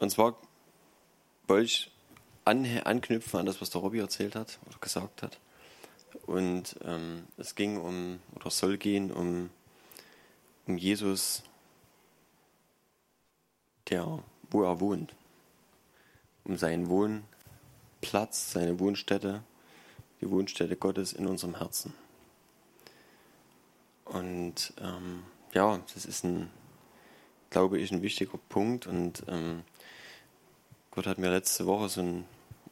Und zwar wollte ich an, anknüpfen an das, was der Robby erzählt hat oder gesagt hat. Und ähm, es ging um, oder soll gehen um, um Jesus, der, wo er wohnt. Um seinen Wohnplatz, seine Wohnstätte, die Wohnstätte Gottes in unserem Herzen. Und ähm, ja, das ist ein, glaube ich, ein wichtiger Punkt. Und ähm, Gott hat mir letzte Woche so ein,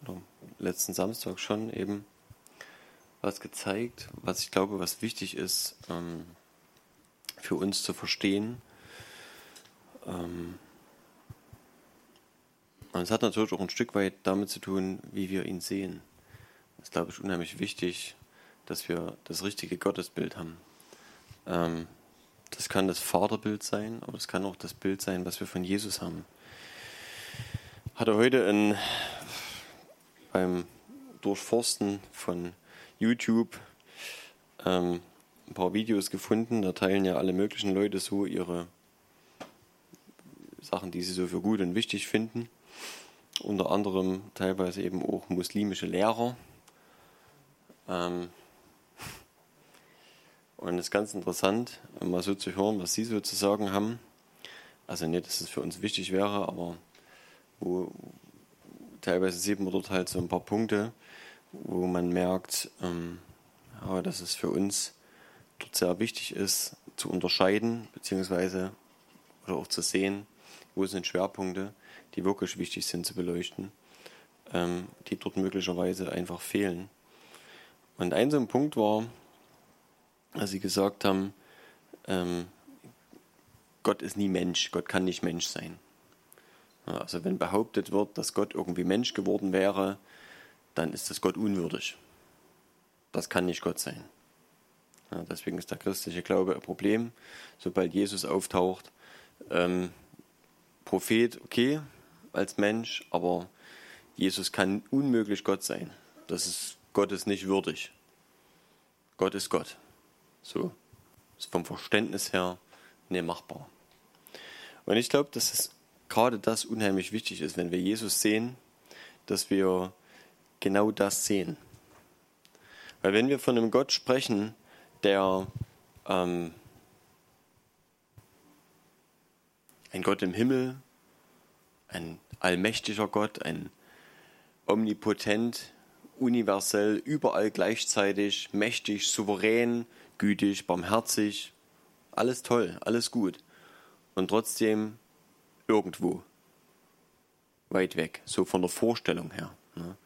oder letzten Samstag schon eben was gezeigt, was ich glaube, was wichtig ist ähm, für uns zu verstehen. Ähm, und es hat natürlich auch ein Stück weit damit zu tun, wie wir ihn sehen. Das ist, glaube ich, unheimlich wichtig, dass wir das richtige Gottesbild haben. Ähm, das kann das Vaterbild sein, aber es kann auch das Bild sein, was wir von Jesus haben hatte heute in, beim Durchforsten von YouTube ähm, ein paar Videos gefunden. Da teilen ja alle möglichen Leute so ihre Sachen, die sie so für gut und wichtig finden. Unter anderem teilweise eben auch muslimische Lehrer. Ähm und es ist ganz interessant, mal so zu hören, was sie so zu sagen haben. Also nicht, dass es für uns wichtig wäre, aber wo teilweise sieht man dort halt so ein paar Punkte, wo man merkt, ähm, ja, dass es für uns dort sehr wichtig ist, zu unterscheiden, beziehungsweise oder auch zu sehen, wo sind Schwerpunkte, die wirklich wichtig sind zu beleuchten, ähm, die dort möglicherweise einfach fehlen. Und ein so ein Punkt war, als sie gesagt haben, ähm, Gott ist nie Mensch, Gott kann nicht Mensch sein. Also wenn behauptet wird, dass Gott irgendwie Mensch geworden wäre, dann ist das Gott unwürdig. Das kann nicht Gott sein. Ja, deswegen ist der christliche Glaube ein Problem. Sobald Jesus auftaucht, ähm, Prophet, okay, als Mensch, aber Jesus kann unmöglich Gott sein. Das ist Gott ist nicht würdig. Gott ist Gott. So ist vom Verständnis her nicht machbar. Und ich glaube, dass es gerade das unheimlich wichtig ist, wenn wir Jesus sehen, dass wir genau das sehen. Weil wenn wir von einem Gott sprechen, der ähm, ein Gott im Himmel, ein allmächtiger Gott, ein omnipotent, universell, überall gleichzeitig, mächtig, souverän, gütig, barmherzig, alles toll, alles gut. Und trotzdem irgendwo weit weg, so von der Vorstellung her. Ne?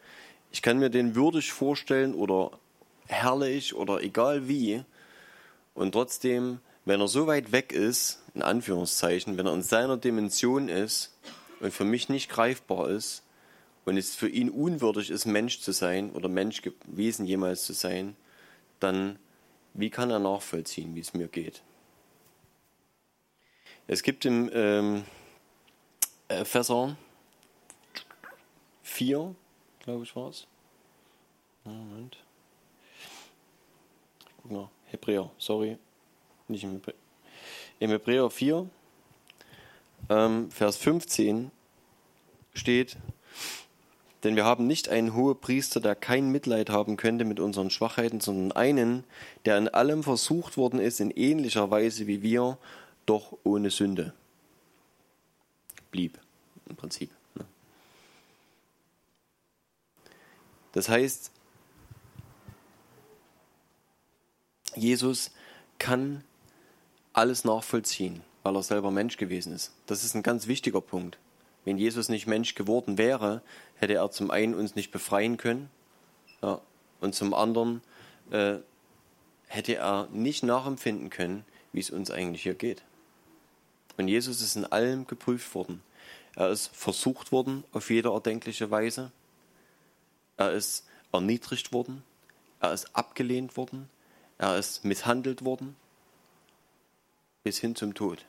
Ich kann mir den würdig vorstellen oder herrlich oder egal wie und trotzdem, wenn er so weit weg ist, in Anführungszeichen, wenn er in seiner Dimension ist und für mich nicht greifbar ist und es für ihn unwürdig ist, Mensch zu sein oder Mensch gewesen jemals zu sein, dann wie kann er nachvollziehen, wie es mir geht? Es gibt im ähm, Epheser 4, glaube ich, war es. Moment. Guck noch. Hebräer, sorry. Nicht im Hebräer. Im Hebräer 4, ähm, Vers 15 steht, denn wir haben nicht einen hohen Priester, der kein Mitleid haben könnte mit unseren Schwachheiten, sondern einen, der in allem versucht worden ist, in ähnlicher Weise wie wir, doch ohne Sünde blieb im Prinzip. Ne? Das heißt, Jesus kann alles nachvollziehen, weil er selber Mensch gewesen ist. Das ist ein ganz wichtiger Punkt. Wenn Jesus nicht Mensch geworden wäre, hätte er zum einen uns nicht befreien können ja, und zum anderen äh, hätte er nicht nachempfinden können, wie es uns eigentlich hier geht. Und Jesus ist in allem geprüft worden. Er ist versucht worden auf jede erdenkliche Weise. Er ist erniedrigt worden. Er ist abgelehnt worden. Er ist misshandelt worden. Bis hin zum Tod.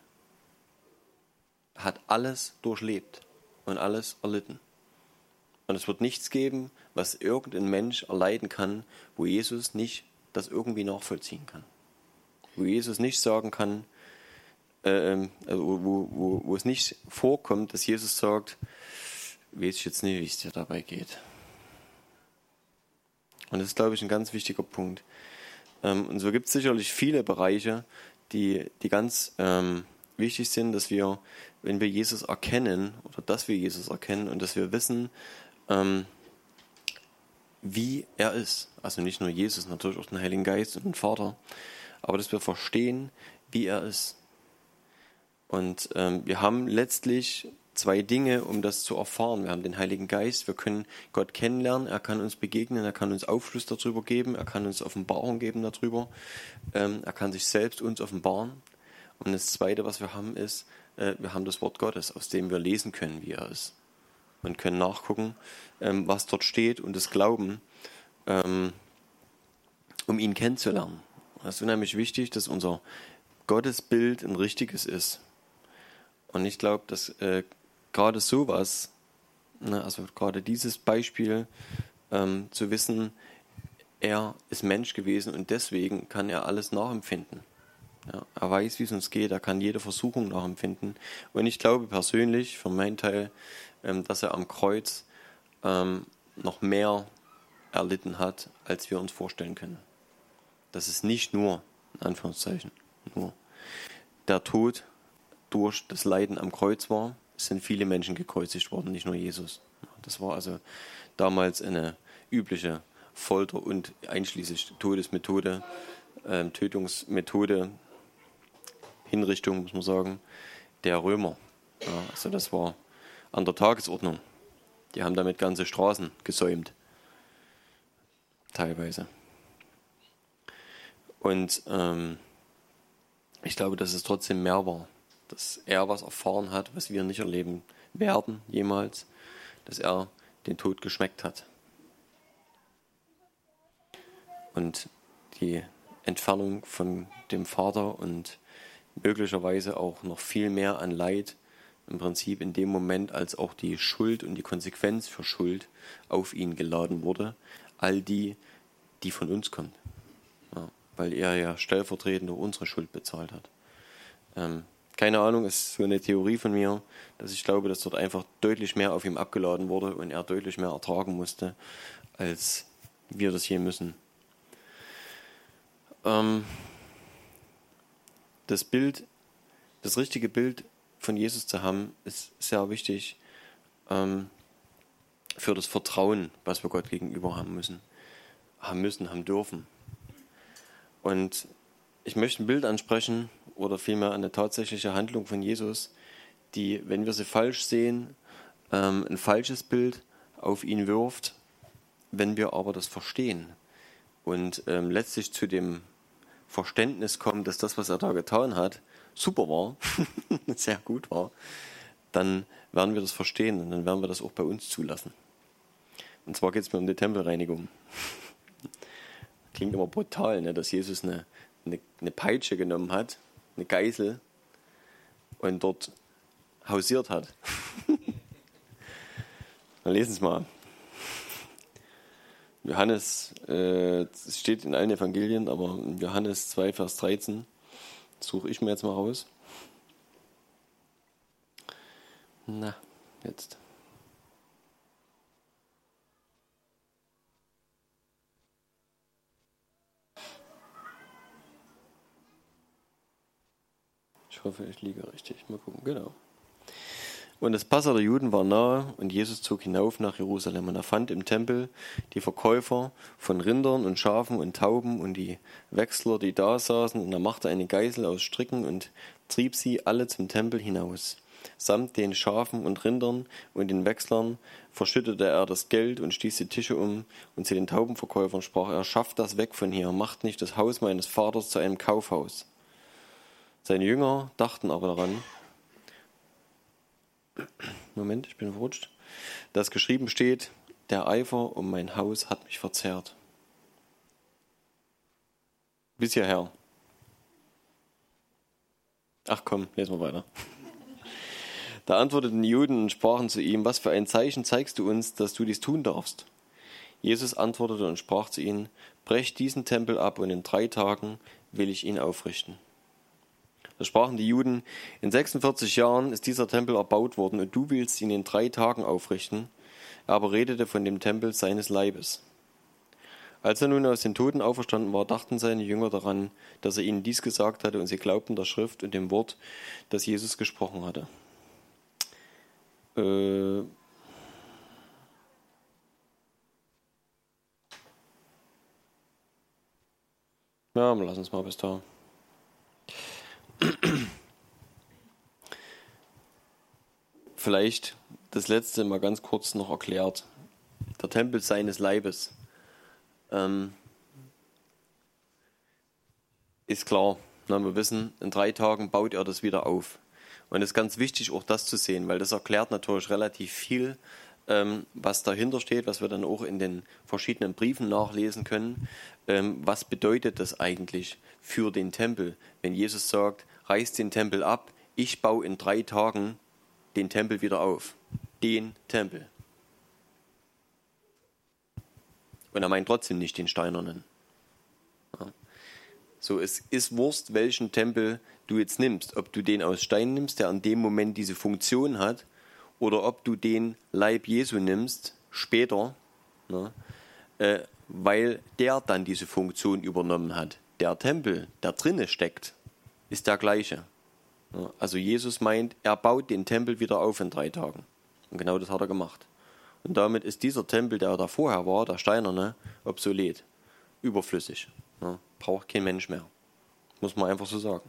Er hat alles durchlebt und alles erlitten. Und es wird nichts geben, was irgendein Mensch erleiden kann, wo Jesus nicht das irgendwie nachvollziehen kann. Wo Jesus nicht sagen kann, äh, wo, wo, wo es nicht vorkommt, dass Jesus sagt, weiß ich jetzt nicht, wie es dir dabei geht. Und das ist, glaube ich, ein ganz wichtiger Punkt. Ähm, und so gibt es sicherlich viele Bereiche, die, die ganz ähm, wichtig sind, dass wir, wenn wir Jesus erkennen oder dass wir Jesus erkennen und dass wir wissen, ähm, wie er ist. Also nicht nur Jesus, natürlich auch den Heiligen Geist und den Vater, aber dass wir verstehen, wie er ist. Und ähm, wir haben letztlich zwei Dinge, um das zu erfahren. Wir haben den Heiligen Geist, wir können Gott kennenlernen, er kann uns begegnen, er kann uns Aufschluss darüber geben, er kann uns Offenbarung geben darüber, ähm, er kann sich selbst uns offenbaren. Und das Zweite, was wir haben, ist, äh, wir haben das Wort Gottes, aus dem wir lesen können, wie er ist. Und können nachgucken, ähm, was dort steht und es glauben, ähm, um ihn kennenzulernen. Das ist unheimlich wichtig, dass unser Gottesbild ein richtiges ist. Und ich glaube, dass äh, gerade sowas, ne, also gerade dieses Beispiel, ähm, zu wissen, er ist Mensch gewesen und deswegen kann er alles nachempfinden. Ja, er weiß, wie es uns geht, er kann jede Versuchung nachempfinden. Und ich glaube persönlich, für meinen Teil, ähm, dass er am Kreuz ähm, noch mehr erlitten hat, als wir uns vorstellen können. Das ist nicht nur, in Anführungszeichen, nur der Tod durch das Leiden am Kreuz war, sind viele Menschen gekreuzigt worden, nicht nur Jesus. Das war also damals eine übliche Folter und einschließlich Todesmethode, äh, Tötungsmethode, Hinrichtung, muss man sagen, der Römer. Ja, also das war an der Tagesordnung. Die haben damit ganze Straßen gesäumt. Teilweise. Und ähm, ich glaube, dass es trotzdem mehr war dass er was erfahren hat, was wir nicht erleben werden jemals, dass er den Tod geschmeckt hat. Und die Entfernung von dem Vater und möglicherweise auch noch viel mehr an Leid im Prinzip in dem Moment, als auch die Schuld und die Konsequenz für Schuld auf ihn geladen wurde, all die, die von uns kommen. Ja, weil er ja stellvertretend unsere Schuld bezahlt hat. Ähm, keine Ahnung, ist so eine Theorie von mir, dass ich glaube, dass dort einfach deutlich mehr auf ihm abgeladen wurde und er deutlich mehr ertragen musste, als wir das je müssen. Ähm, das Bild, das richtige Bild von Jesus zu haben, ist sehr wichtig ähm, für das Vertrauen, was wir Gott gegenüber haben müssen, haben müssen, haben dürfen. Und ich möchte ein Bild ansprechen, oder vielmehr eine tatsächliche Handlung von Jesus, die, wenn wir sie falsch sehen, ähm, ein falsches Bild auf ihn wirft, wenn wir aber das verstehen und ähm, letztlich zu dem Verständnis kommen, dass das, was er da getan hat, super war, sehr gut war, dann werden wir das verstehen und dann werden wir das auch bei uns zulassen. Und zwar geht es mir um die Tempelreinigung. Klingt immer brutal, ne, dass Jesus eine, eine, eine Peitsche genommen hat eine Geisel und dort hausiert hat. Dann lesen Sie es mal. Johannes, äh, es steht in allen Evangelien, aber Johannes 2, Vers 13 suche ich mir jetzt mal raus. Na, jetzt. Ich hoffe, ich liege richtig. Mal gucken, genau. Und das Passa der Juden war nahe und Jesus zog hinauf nach Jerusalem und er fand im Tempel die Verkäufer von Rindern und Schafen und Tauben und die Wechsler, die da saßen und er machte eine Geisel aus Stricken und trieb sie alle zum Tempel hinaus. Samt den Schafen und Rindern und den Wechslern verschüttete er das Geld und stieß die Tische um und zu den Taubenverkäufern sprach er, schafft das weg von hier, macht nicht das Haus meines Vaters zu einem Kaufhaus. Seine Jünger dachten aber daran, Moment, ich bin verrutscht, dass geschrieben steht, der Eifer um mein Haus hat mich verzerrt. Bis hierher. Ach komm, lesen wir weiter. Da antworteten die Juden und sprachen zu ihm, was für ein Zeichen zeigst du uns, dass du dies tun darfst? Jesus antwortete und sprach zu ihnen, brecht diesen Tempel ab und in drei Tagen will ich ihn aufrichten. Da sprachen die Juden, in 46 Jahren ist dieser Tempel erbaut worden und du willst ihn in drei Tagen aufrichten. Er aber redete von dem Tempel seines Leibes. Als er nun aus den Toten auferstanden war, dachten seine Jünger daran, dass er ihnen dies gesagt hatte, und sie glaubten der Schrift und dem Wort, das Jesus gesprochen hatte. Äh ja, lass uns mal bis da. Vielleicht das letzte mal ganz kurz noch erklärt. Der Tempel seines Leibes ähm, ist klar. Na, wir wissen, in drei Tagen baut er das wieder auf. Und es ist ganz wichtig, auch das zu sehen, weil das erklärt natürlich relativ viel, ähm, was dahinter steht, was wir dann auch in den verschiedenen Briefen nachlesen können. Ähm, was bedeutet das eigentlich für den Tempel, wenn Jesus sagt, reißt den Tempel ab, ich baue in drei Tagen den Tempel wieder auf. Den Tempel. Und er meint trotzdem nicht den steinernen. Ja. So, es ist Wurst, welchen Tempel du jetzt nimmst. Ob du den aus Stein nimmst, der an dem Moment diese Funktion hat, oder ob du den Leib Jesu nimmst, später, ne, äh, weil der dann diese Funktion übernommen hat. Der Tempel, der drinne steckt, ist der gleiche. Also Jesus meint, er baut den Tempel wieder auf in drei Tagen. Und genau das hat er gemacht. Und damit ist dieser Tempel, der da vorher war, der steinerne, obsolet, überflüssig. Braucht kein Mensch mehr. Muss man einfach so sagen.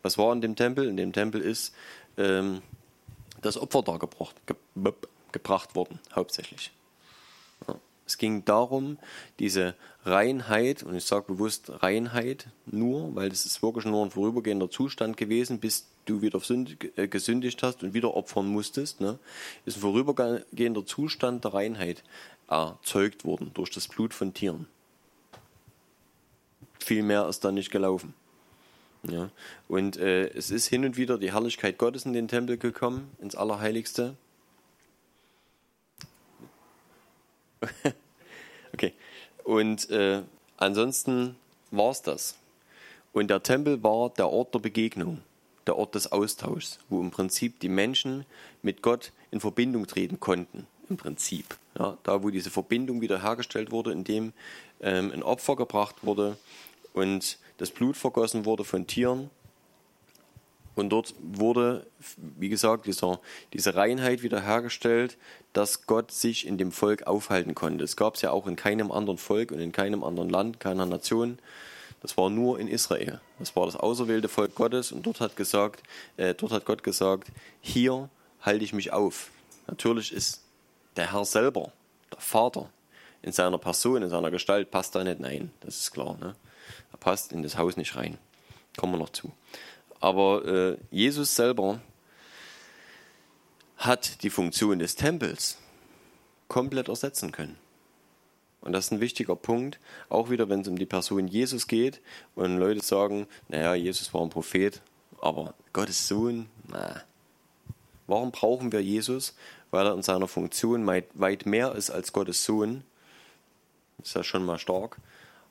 Was war in dem Tempel? In dem Tempel ist ähm, das Opfer dargebracht, ge gebracht worden, hauptsächlich. Es ging darum, diese Reinheit, und ich sage bewusst Reinheit nur, weil das ist wirklich nur ein vorübergehender Zustand gewesen, bis du wieder äh, gesündigt hast und wieder opfern musstest, ne, ist ein vorübergehender Zustand der Reinheit erzeugt worden durch das Blut von Tieren. Viel mehr ist da nicht gelaufen. Ja. Und äh, es ist hin und wieder die Herrlichkeit Gottes in den Tempel gekommen, ins Allerheiligste. okay. Und äh, ansonsten war es das. Und der Tempel war der Ort der Begegnung der Ort des Austauschs, wo im Prinzip die Menschen mit Gott in Verbindung treten konnten. Im Prinzip. Ja, da, wo diese Verbindung wieder hergestellt wurde, indem ähm, ein Opfer gebracht wurde und das Blut vergossen wurde von Tieren. Und dort wurde, wie gesagt, dieser, diese Reinheit wiederhergestellt, dass Gott sich in dem Volk aufhalten konnte. Es gab es ja auch in keinem anderen Volk und in keinem anderen Land, keiner Nation. Das war nur in Israel. Das war das auserwählte Volk Gottes und dort hat gesagt, äh, dort hat Gott gesagt, hier halte ich mich auf. Natürlich ist der Herr selber, der Vater, in seiner Person, in seiner Gestalt passt da nicht rein. Das ist klar. Ne? Er passt in das Haus nicht rein. Kommen wir noch zu. Aber äh, Jesus selber hat die Funktion des Tempels komplett ersetzen können. Und das ist ein wichtiger Punkt, auch wieder, wenn es um die Person Jesus geht und Leute sagen, naja, Jesus war ein Prophet, aber Gottes Sohn, na. Warum brauchen wir Jesus? Weil er in seiner Funktion weit mehr ist als Gottes Sohn. Ist ja schon mal stark.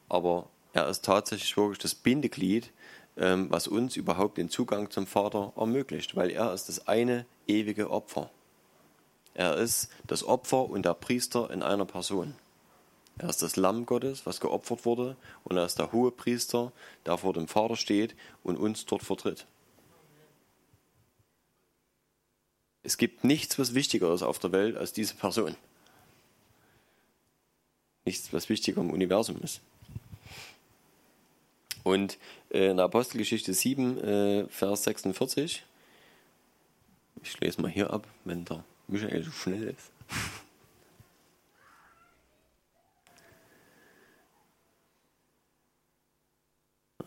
Aber er ist tatsächlich wirklich das Bindeglied, ähm, was uns überhaupt den Zugang zum Vater ermöglicht, weil er ist das eine ewige Opfer. Er ist das Opfer und der Priester in einer Person. Er ist das Lamm Gottes, was geopfert wurde, und er ist der hohe Priester, der vor dem Vater steht und uns dort vertritt. Es gibt nichts, was wichtiger ist auf der Welt als diese Person. Nichts, was wichtiger im Universum ist. Und äh, in der Apostelgeschichte 7, äh, Vers 46, ich lese mal hier ab, wenn der Michael so schnell ist.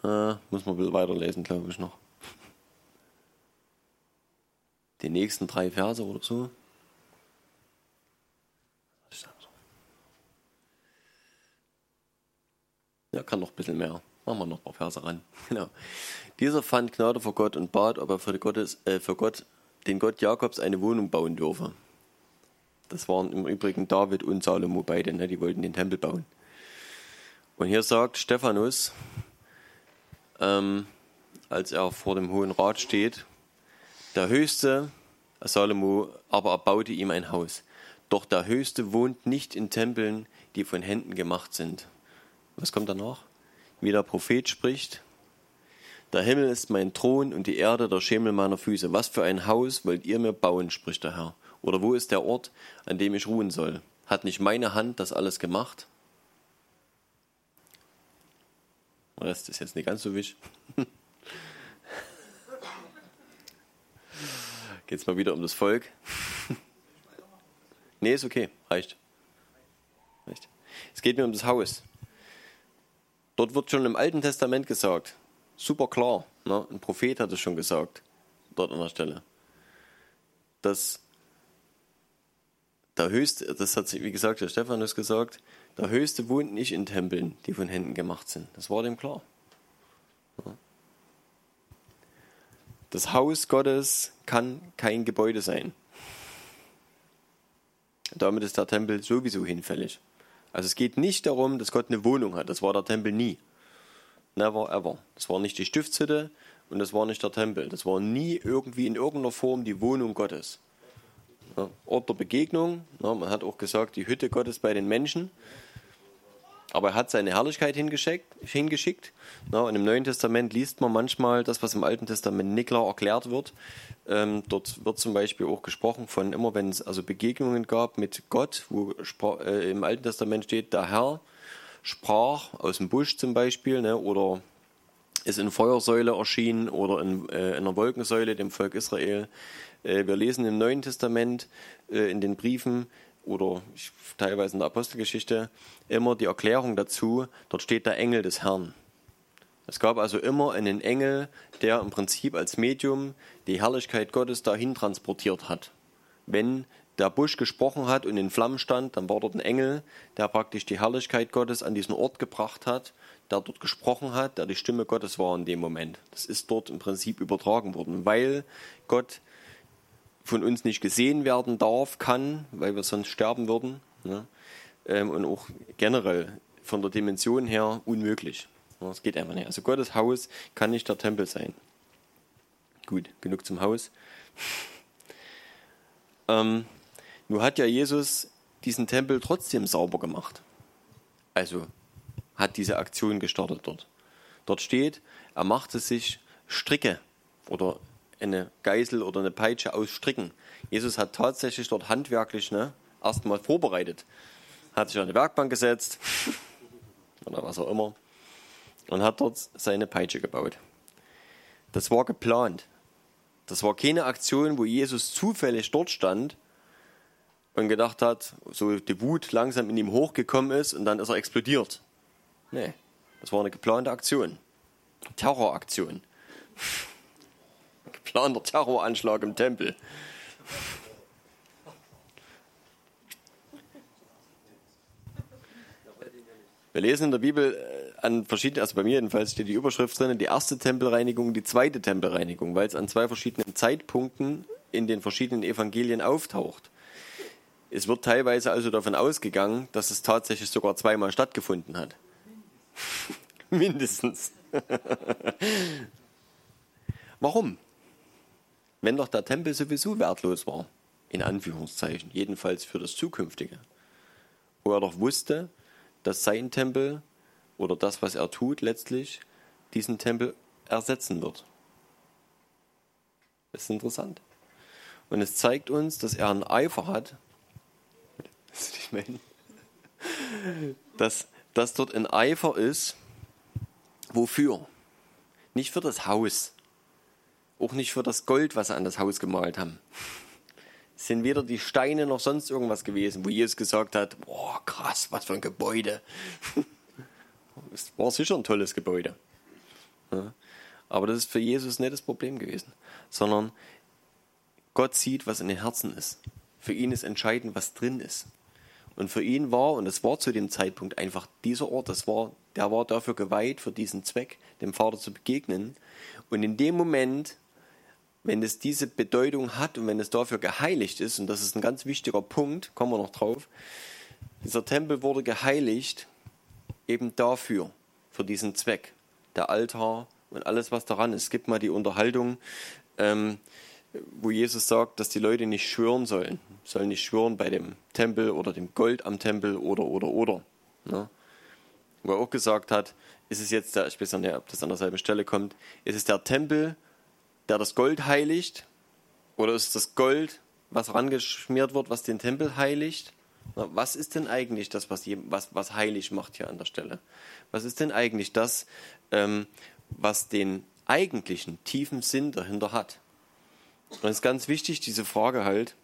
Äh, muss man ein bisschen weiterlesen, glaube ich noch. Die nächsten drei Verse oder so. Ja, kann noch ein bisschen mehr. Machen wir noch ein paar Verse ran. Genau. Dieser fand Gnade vor Gott und bat, ob er für, Gottes, äh, für Gott, den Gott Jakobs eine Wohnung bauen dürfe. Das waren im Übrigen David und Salomo beide, ne? die wollten den Tempel bauen. Und hier sagt Stephanus, ähm, als er vor dem Hohen Rat steht. Der Höchste, Salomo, aber er baute ihm ein Haus. Doch der Höchste wohnt nicht in Tempeln, die von Händen gemacht sind. Was kommt danach? Wie der Prophet spricht. Der Himmel ist mein Thron und die Erde der Schemel meiner Füße. Was für ein Haus wollt ihr mir bauen, spricht der Herr. Oder wo ist der Ort, an dem ich ruhen soll? Hat nicht meine Hand das alles gemacht? Das ist jetzt nicht ganz so wichtig. Es mal wieder um das Volk? nee, ist okay, reicht. reicht. Es geht mir um das Haus. Dort wird schon im Alten Testament gesagt, super klar, ne? ein Prophet hat es schon gesagt, dort an der Stelle, dass der Höchste, das hat, wie gesagt, der Stephanus gesagt, der Höchste wohnt nicht in Tempeln, die von Händen gemacht sind. Das war dem klar. Das Haus Gottes kann kein Gebäude sein. Damit ist der Tempel sowieso hinfällig. Also es geht nicht darum, dass Gott eine Wohnung hat. Das war der Tempel nie. Never ever. Das war nicht die Stiftshütte und das war nicht der Tempel. Das war nie irgendwie in irgendeiner Form die Wohnung Gottes. Ort der Begegnung. Man hat auch gesagt, die Hütte Gottes bei den Menschen. Aber er hat seine Herrlichkeit hingeschickt. hingeschickt. Ja, und im Neuen Testament liest man manchmal das, was im Alten Testament nicht klar erklärt wird. Ähm, dort wird zum Beispiel auch gesprochen von immer, wenn es also Begegnungen gab mit Gott, wo äh, im Alten Testament steht, der Herr sprach aus dem Busch zum Beispiel, ne, oder ist in Feuersäule erschienen oder in, äh, in einer Wolkensäule dem Volk Israel. Äh, wir lesen im Neuen Testament äh, in den Briefen, oder teilweise in der Apostelgeschichte immer die Erklärung dazu, dort steht der Engel des Herrn. Es gab also immer einen Engel, der im Prinzip als Medium die Herrlichkeit Gottes dahin transportiert hat. Wenn der Busch gesprochen hat und in Flammen stand, dann war dort ein Engel, der praktisch die Herrlichkeit Gottes an diesen Ort gebracht hat, der dort gesprochen hat, der die Stimme Gottes war in dem Moment. Das ist dort im Prinzip übertragen worden, weil Gott von uns nicht gesehen werden darf, kann, weil wir sonst sterben würden. Ne? Ähm, und auch generell von der Dimension her unmöglich. Das geht einfach nicht. Also Gottes Haus kann nicht der Tempel sein. Gut, genug zum Haus. ähm, nun hat ja Jesus diesen Tempel trotzdem sauber gemacht. Also hat diese Aktion gestartet dort. Dort steht, er machte sich Stricke oder eine Geißel oder eine Peitsche ausstricken. Jesus hat tatsächlich dort handwerklich ne, erstmal vorbereitet. Hat sich an eine Werkbank gesetzt oder was auch immer und hat dort seine Peitsche gebaut. Das war geplant. Das war keine Aktion, wo Jesus zufällig dort stand und gedacht hat, so die Wut langsam in ihm hochgekommen ist und dann ist er explodiert. Nee, das war eine geplante Aktion. Terroraktion geplanter Terroranschlag im Tempel. Wir lesen in der Bibel äh, an verschiedenen, also bei mir jedenfalls steht die Überschrift drin, die erste Tempelreinigung, die zweite Tempelreinigung, weil es an zwei verschiedenen Zeitpunkten in den verschiedenen Evangelien auftaucht. Es wird teilweise also davon ausgegangen, dass es tatsächlich sogar zweimal stattgefunden hat. Mindestens. Warum? Wenn doch der Tempel sowieso wertlos war, in Anführungszeichen, jedenfalls für das Zukünftige. Wo er doch wusste, dass sein Tempel oder das, was er tut, letztlich diesen Tempel ersetzen wird. Das ist interessant. Und es zeigt uns, dass er einen Eifer hat, dass, dass dort ein Eifer ist, wofür? Nicht für das Haus, auch nicht für das Gold, was sie an das Haus gemalt haben. Es sind weder die Steine noch sonst irgendwas gewesen, wo Jesus gesagt hat, boah, krass, was für ein Gebäude. Es war sicher ein tolles Gebäude. Aber das ist für Jesus nicht das Problem gewesen, sondern Gott sieht, was in den Herzen ist. Für ihn ist entscheidend, was drin ist. Und für ihn war, und es war zu dem Zeitpunkt einfach dieser Ort, das war, der war dafür geweiht, für diesen Zweck, dem Vater zu begegnen. Und in dem Moment wenn es diese Bedeutung hat und wenn es dafür geheiligt ist, und das ist ein ganz wichtiger Punkt, kommen wir noch drauf, dieser Tempel wurde geheiligt eben dafür, für diesen Zweck, der Altar und alles, was daran ist. Es gibt mal die Unterhaltung, ähm, wo Jesus sagt, dass die Leute nicht schwören sollen. Sollen nicht schwören bei dem Tempel oder dem Gold am Tempel oder, oder, oder. Ne? Wo er auch gesagt hat, ist es jetzt der, ich weiß nicht, ob das an derselben Stelle kommt, ist es der Tempel, der das Gold heiligt? Oder ist das Gold, was rangeschmiert wird, was den Tempel heiligt? Was ist denn eigentlich das, was, was, was heilig macht hier an der Stelle? Was ist denn eigentlich das, ähm, was den eigentlichen tiefen Sinn dahinter hat? Und es ist ganz wichtig, diese Frage halt.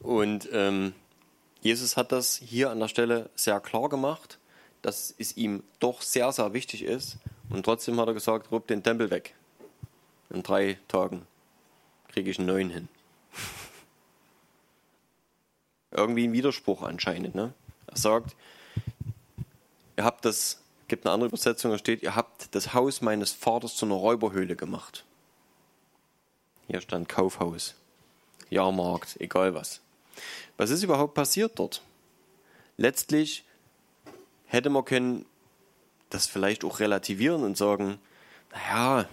Und ähm, Jesus hat das hier an der Stelle sehr klar gemacht, dass es ihm doch sehr, sehr wichtig ist. Und trotzdem hat er gesagt, rüb den Tempel weg. In drei Tagen kriege ich einen neuen hin. Irgendwie ein Widerspruch anscheinend. Ne? Er sagt, ihr habt das, gibt eine andere Übersetzung, da steht, ihr habt das Haus meines Vaters zu einer Räuberhöhle gemacht. Hier stand Kaufhaus, Jahrmarkt, egal was. Was ist überhaupt passiert dort? Letztlich hätte man können das vielleicht auch relativieren und sagen, naja,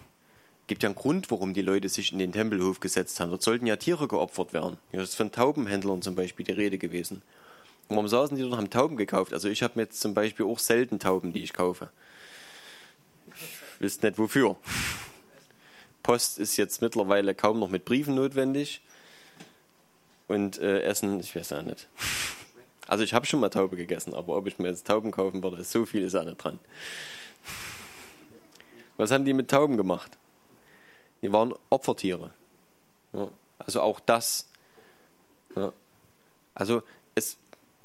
gibt ja einen Grund, warum die Leute sich in den Tempelhof gesetzt haben. Dort sollten ja Tiere geopfert werden. Das ist von Taubenhändlern zum Beispiel die Rede gewesen. Warum saßen die dort und haben Tauben gekauft? Also ich habe mir jetzt zum Beispiel auch selten Tauben, die ich kaufe. Ich wüsste nicht wofür. Post ist jetzt mittlerweile kaum noch mit Briefen notwendig. Und äh, Essen, ich weiß ja nicht. Also ich habe schon mal Taube gegessen, aber ob ich mir jetzt Tauben kaufen würde, so viel ist auch nicht dran. Was haben die mit Tauben gemacht? Die waren Opfertiere. Ja, also auch das. Ja. Also es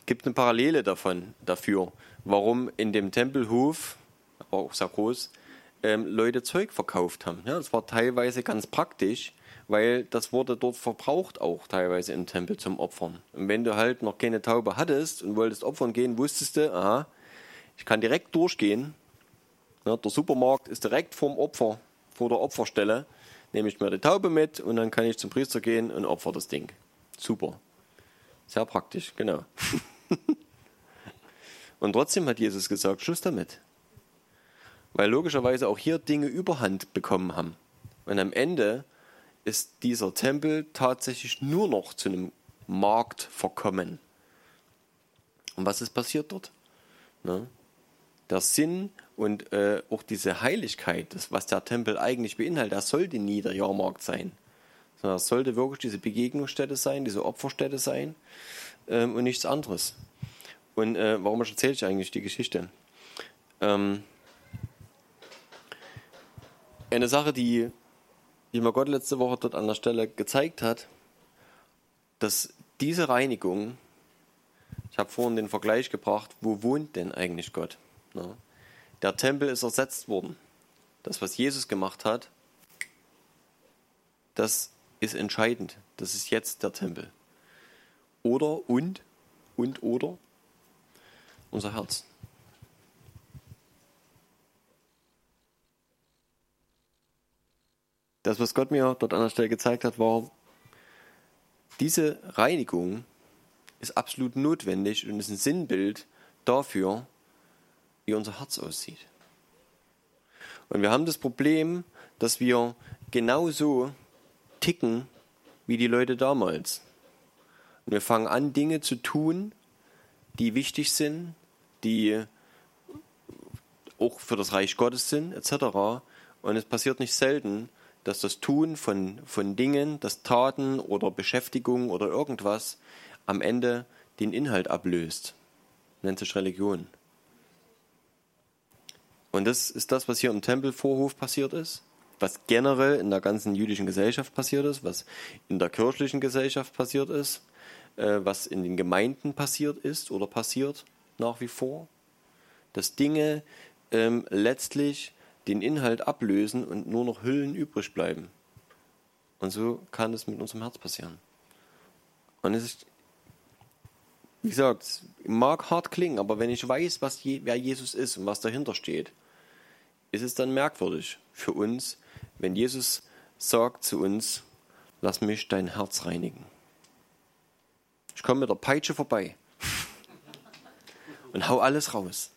gibt eine Parallele davon, dafür, warum in dem Tempelhof, aber auch groß, ähm, Leute Zeug verkauft haben. Ja, das war teilweise ganz praktisch, weil das wurde dort verbraucht auch teilweise im Tempel zum Opfern. Und wenn du halt noch keine Taube hattest und wolltest opfern gehen, wusstest du, aha, ich kann direkt durchgehen. Ja, der Supermarkt ist direkt vorm Opfer, vor der Opferstelle. Nehme ich mir die Taube mit und dann kann ich zum Priester gehen und opfer das Ding. Super. Sehr praktisch, genau. und trotzdem hat Jesus gesagt, Schluss damit weil logischerweise auch hier Dinge überhand bekommen haben. Und am Ende ist dieser Tempel tatsächlich nur noch zu einem Markt verkommen. Und was ist passiert dort? Ne? Der Sinn und äh, auch diese Heiligkeit, das, was der Tempel eigentlich beinhaltet, das sollte nie der Jahrmarkt sein. Sondern das sollte wirklich diese Begegnungsstätte sein, diese Opferstätte sein ähm, und nichts anderes. Und äh, warum erzähle ich eigentlich die Geschichte? Ähm, eine Sache, die, die mir Gott letzte Woche dort an der Stelle gezeigt hat, dass diese Reinigung, ich habe vorhin den Vergleich gebracht, wo wohnt denn eigentlich Gott? Na, der Tempel ist ersetzt worden. Das, was Jesus gemacht hat, das ist entscheidend. Das ist jetzt der Tempel. Oder und, und oder unser Herz. das, was Gott mir dort an der Stelle gezeigt hat, war, diese Reinigung ist absolut notwendig und ist ein Sinnbild dafür, wie unser Herz aussieht. Und wir haben das Problem, dass wir genauso ticken wie die Leute damals. Und wir fangen an, Dinge zu tun, die wichtig sind, die auch für das Reich Gottes sind, etc. Und es passiert nicht selten, dass das Tun von, von Dingen, das Taten oder Beschäftigung oder irgendwas am Ende den Inhalt ablöst. Nennt sich Religion. Und das ist das, was hier im Tempelvorhof passiert ist, was generell in der ganzen jüdischen Gesellschaft passiert ist, was in der kirchlichen Gesellschaft passiert ist, äh, was in den Gemeinden passiert ist oder passiert nach wie vor. Dass Dinge ähm, letztlich den Inhalt ablösen und nur noch Hüllen übrig bleiben. Und so kann es mit unserem Herz passieren. Und es ist, wie gesagt, mag hart klingen, aber wenn ich weiß, was wer Jesus ist und was dahinter steht, ist es dann merkwürdig für uns, wenn Jesus sagt zu uns, lass mich dein Herz reinigen. Ich komme mit der Peitsche vorbei und hau alles raus.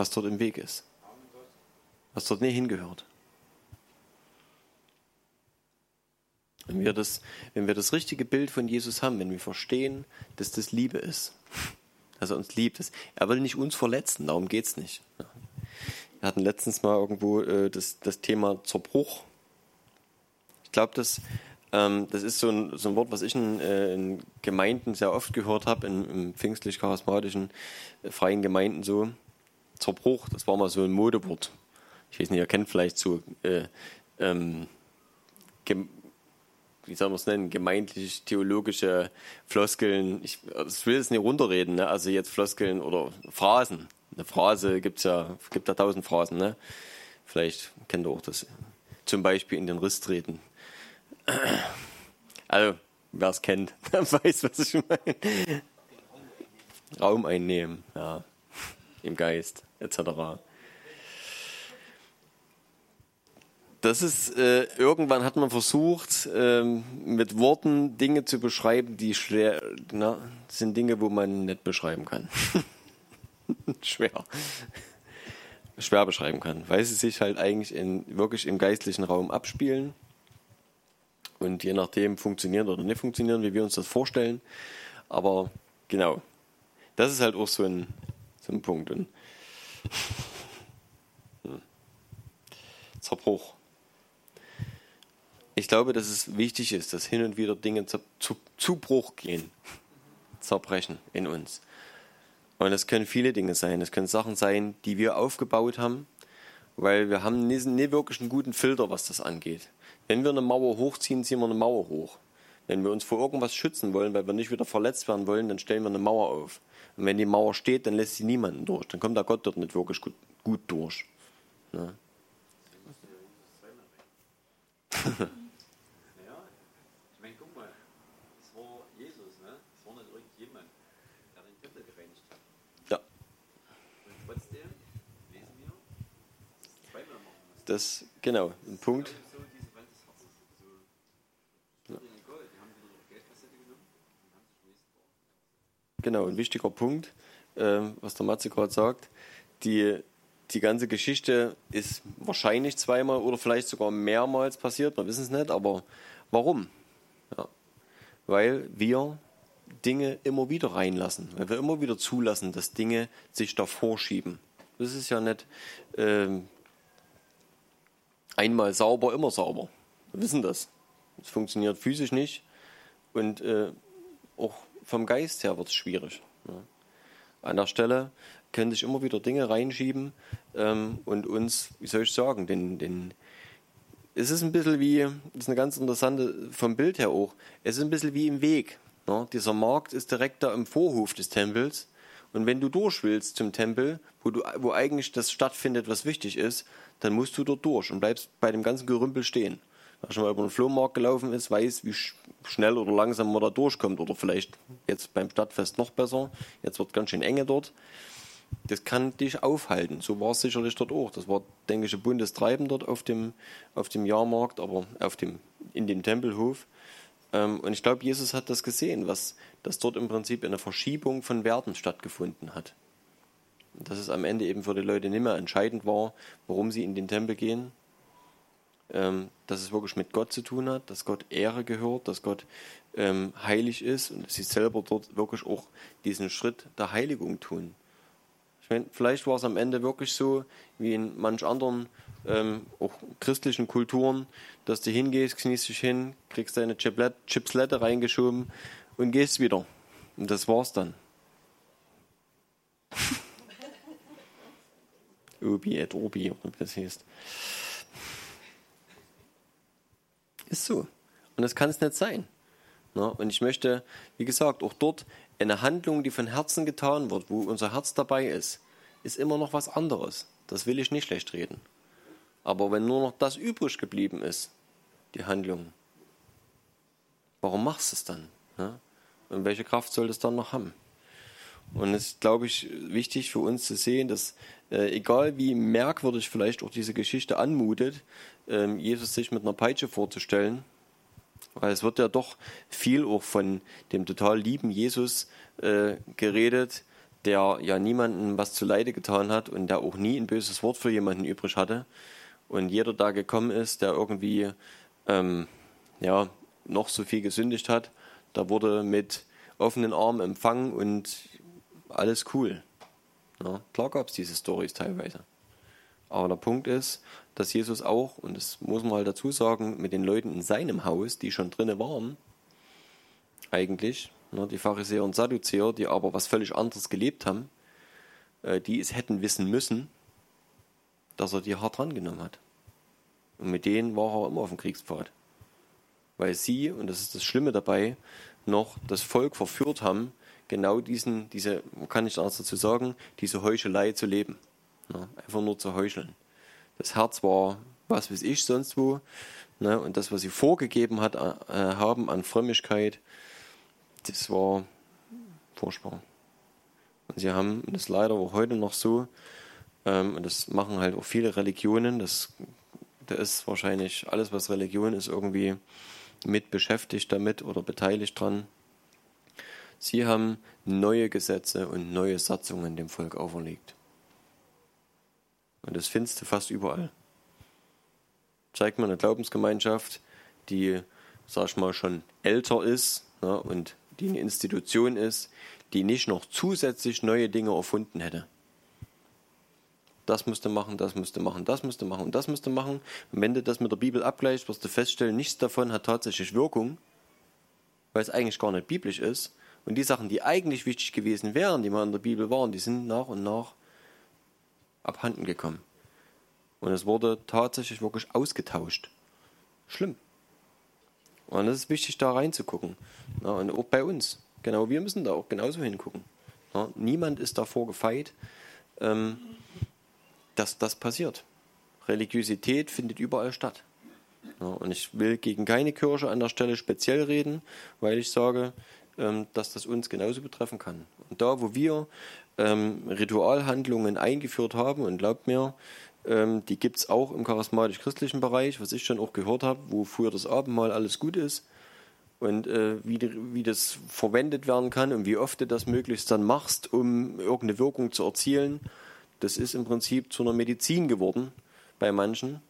was dort im Weg ist. Was dort nicht hingehört. Wenn wir, das, wenn wir das richtige Bild von Jesus haben, wenn wir verstehen, dass das Liebe ist, dass er uns liebt, er will nicht uns verletzen, darum geht es nicht. Wir hatten letztens mal irgendwo äh, das, das Thema Zerbruch. Ich glaube, das, ähm, das ist so ein, so ein Wort, was ich in, äh, in Gemeinden sehr oft gehört habe, in pfingstlich-charismatischen äh, freien Gemeinden so. Zerbruch, das war mal so ein Modewort. Ich weiß nicht, ihr kennt vielleicht so äh, ähm, wie soll man es nennen, gemeindlich theologische Floskeln. Ich, ich will es nicht runterreden, ne? also jetzt Floskeln oder Phrasen. Eine Phrase gibt's ja, gibt ja tausend Phrasen, ne? Vielleicht kennt ihr auch das. Zum Beispiel in den Riss treten. Also, wer es kennt, weiß, was ich meine. Raum einnehmen, ja. Im Geist, etc. Das ist, äh, irgendwann hat man versucht, ähm, mit Worten Dinge zu beschreiben, die schwer, na, sind Dinge, wo man nicht beschreiben kann. schwer. Schwer beschreiben kann, weil sie sich halt eigentlich in, wirklich im geistlichen Raum abspielen und je nachdem funktionieren oder nicht funktionieren, wie wir uns das vorstellen. Aber genau, das ist halt auch so ein, so ein Punkt. Und. Zerbruch ich glaube, dass es wichtig ist, dass hin und wieder Dinge zu, zu, zu Bruch gehen, zerbrechen in uns. Und das können viele Dinge sein. Das können Sachen sein, die wir aufgebaut haben, weil wir haben nie, nie wirklich einen guten Filter, was das angeht. Wenn wir eine Mauer hochziehen, ziehen wir eine Mauer hoch. Wenn wir uns vor irgendwas schützen wollen, weil wir nicht wieder verletzt werden wollen, dann stellen wir eine Mauer auf. Und wenn die Mauer steht, dann lässt sie niemanden durch. Dann kommt der Gott dort nicht wirklich gut, gut durch. Ne? Das, genau, ein Punkt. Genau, ein wichtiger Punkt, äh, was der Matze gerade sagt. Die, die ganze Geschichte ist wahrscheinlich zweimal oder vielleicht sogar mehrmals passiert, wir wissen es nicht, aber warum? Ja. Weil wir Dinge immer wieder reinlassen, weil wir immer wieder zulassen, dass Dinge sich davor schieben. Das ist ja nicht, ähm, einmal sauber, immer sauber. Wir wissen das. Es funktioniert physisch nicht und äh, auch vom Geist her wird es schwierig. Ja. An der Stelle können sich immer wieder Dinge reinschieben ähm, und uns, wie soll ich sagen, den, den, es ist ein bisschen wie, das ist eine ganz interessante, vom Bild her auch, es ist ein bisschen wie im Weg. Ja. Dieser Markt ist direkt da im Vorhof des Tempels und wenn du durch willst zum Tempel, wo, du, wo eigentlich das stattfindet, was wichtig ist, dann musst du dort durch und bleibst bei dem ganzen Gerümpel stehen. Wer schon mal über einen Flohmarkt gelaufen ist, weiß, wie schnell oder langsam man da durchkommt. Oder vielleicht jetzt beim Stadtfest noch besser. Jetzt wird ganz schön enge dort. Das kann dich aufhalten. So war es sicherlich dort auch. Das war, denke ich, ein buntes Treiben dort auf dem, auf dem Jahrmarkt, aber auf dem, in dem Tempelhof. Ähm, und ich glaube, Jesus hat das gesehen, was, dass dort im Prinzip eine Verschiebung von Werten stattgefunden hat dass es am Ende eben für die Leute nicht mehr entscheidend war, warum sie in den Tempel gehen, ähm, dass es wirklich mit Gott zu tun hat, dass Gott Ehre gehört, dass Gott ähm, heilig ist und dass sie selber dort wirklich auch diesen Schritt der Heiligung tun. Ich meine, vielleicht war es am Ende wirklich so, wie in manch anderen ähm, auch christlichen Kulturen, dass du hingehst, kniest dich hin, kriegst deine Chipslette reingeschoben und gehst wieder. Und das war's dann. Obi et Obi, oder wie das heißt. Ist so. Und das kann es nicht sein. Und ich möchte, wie gesagt, auch dort eine Handlung, die von Herzen getan wird, wo unser Herz dabei ist, ist immer noch was anderes. Das will ich nicht schlecht reden. Aber wenn nur noch das übrig geblieben ist, die Handlung, warum machst du es dann? Und welche Kraft soll das dann noch haben? Und es ist, glaube ich, wichtig für uns zu sehen, dass äh, egal wie merkwürdig vielleicht auch diese Geschichte anmutet, ähm, Jesus sich mit einer Peitsche vorzustellen, weil es wird ja doch viel auch von dem total lieben Jesus äh, geredet, der ja niemandem was zu Leide getan hat und der auch nie ein böses Wort für jemanden übrig hatte. Und jeder da gekommen ist, der irgendwie ähm, ja, noch so viel gesündigt hat, da wurde mit offenen Armen empfangen und alles cool. Ja, klar gab es diese Stories teilweise. Aber der Punkt ist, dass Jesus auch, und das muss man halt dazu sagen, mit den Leuten in seinem Haus, die schon drinnen waren, eigentlich, ne, die Pharisäer und Sadduzäer, die aber was völlig anderes gelebt haben, äh, die es hätten wissen müssen, dass er die hart drangenommen hat. Und mit denen war er immer auf dem Kriegspfad. Weil sie, und das ist das Schlimme dabei, noch das Volk verführt haben, genau diesen, diese, kann ich dazu sagen, diese Heuchelei zu leben. Ne? Einfach nur zu heucheln. Das Herz war, was weiß ich, sonst wo. Ne? Und das, was sie vorgegeben hat, äh, haben an Frömmigkeit, das war furchtbar. Und sie haben, das leider auch heute noch so, ähm, und das machen halt auch viele Religionen, das, da ist wahrscheinlich alles, was Religion ist, irgendwie mit beschäftigt damit oder beteiligt dran. Sie haben neue Gesetze und neue Satzungen dem Volk auferlegt. Und das findest du fast überall. Zeigt mir eine Glaubensgemeinschaft, die, sag ich mal, schon älter ist ja, und die eine Institution ist, die nicht noch zusätzlich neue Dinge erfunden hätte. Das müsste machen, das müsste machen, das müsste machen und das müsste machen. Und wenn du das mit der Bibel abgleichst, wirst du feststellen, nichts davon hat tatsächlich Wirkung, weil es eigentlich gar nicht biblisch ist. Und die Sachen, die eigentlich wichtig gewesen wären, die mal in der Bibel waren, die sind nach und nach abhanden gekommen. Und es wurde tatsächlich wirklich ausgetauscht. Schlimm. Und es ist wichtig, da reinzugucken. Ja, und auch bei uns. Genau, wir müssen da auch genauso hingucken. Ja, niemand ist davor gefeit, ähm, dass das passiert. Religiosität findet überall statt. Ja, und ich will gegen keine Kirche an der Stelle speziell reden, weil ich sage, dass das uns genauso betreffen kann. Und da, wo wir ähm, Ritualhandlungen eingeführt haben, und glaubt mir, ähm, die gibt es auch im charismatisch-christlichen Bereich, was ich schon auch gehört habe, wo früher das Abendmahl alles gut ist und äh, wie, wie das verwendet werden kann und wie oft du das möglichst dann machst, um irgendeine Wirkung zu erzielen. Das ist im Prinzip zu einer Medizin geworden bei manchen.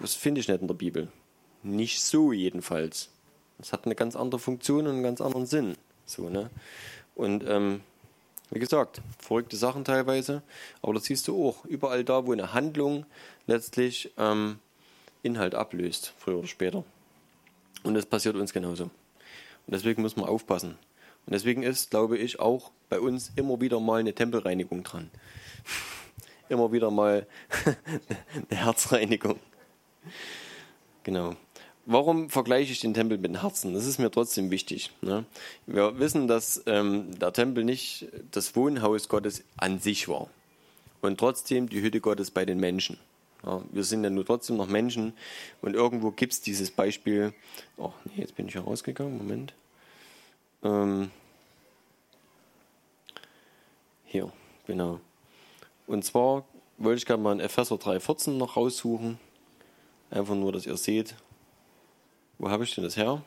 Das finde ich nicht in der Bibel. Nicht so jedenfalls. Das hat eine ganz andere Funktion und einen ganz anderen Sinn. So, ne? Und ähm, wie gesagt, verrückte Sachen teilweise, aber das siehst du auch. Überall da, wo eine Handlung letztlich ähm, Inhalt ablöst, früher oder später. Und das passiert uns genauso. Und deswegen muss man aufpassen. Und deswegen ist, glaube ich, auch bei uns immer wieder mal eine Tempelreinigung dran. immer wieder mal eine Herzreinigung. Genau. Warum vergleiche ich den Tempel mit dem Herzen? Das ist mir trotzdem wichtig. Ne? Wir wissen, dass ähm, der Tempel nicht das Wohnhaus Gottes an sich war und trotzdem die Hütte Gottes bei den Menschen. Ja, wir sind ja nur trotzdem noch Menschen und irgendwo gibt es dieses Beispiel. Oh, nee, jetzt bin ich ja rausgegangen. Moment. Ähm, hier, genau. Und zwar wollte ich gerne mal in Epheser 3,14 noch raussuchen. Einfach nur, dass ihr seht, wo habe ich denn das her?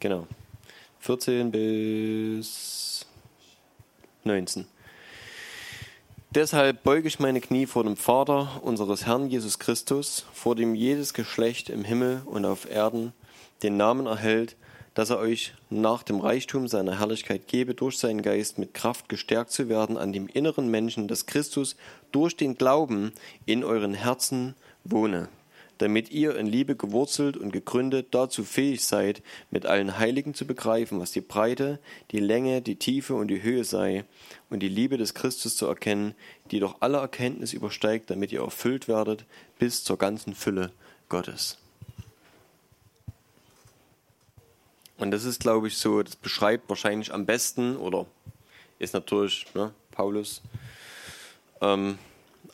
Genau. 14 bis 19. Deshalb beuge ich meine Knie vor dem Vater unseres Herrn Jesus Christus, vor dem jedes Geschlecht im Himmel und auf Erden den Namen erhält, dass er euch nach dem Reichtum seiner Herrlichkeit gebe, durch seinen Geist mit Kraft gestärkt zu werden an dem inneren Menschen, dass Christus durch den Glauben in euren Herzen wohne, damit ihr in Liebe gewurzelt und gegründet dazu fähig seid, mit allen Heiligen zu begreifen, was die Breite, die Länge, die Tiefe und die Höhe sei, und die Liebe des Christus zu erkennen, die doch alle Erkenntnis übersteigt, damit ihr erfüllt werdet bis zur ganzen Fülle Gottes. Und das ist, glaube ich, so, das beschreibt wahrscheinlich am besten oder ist natürlich ne, Paulus. Ähm,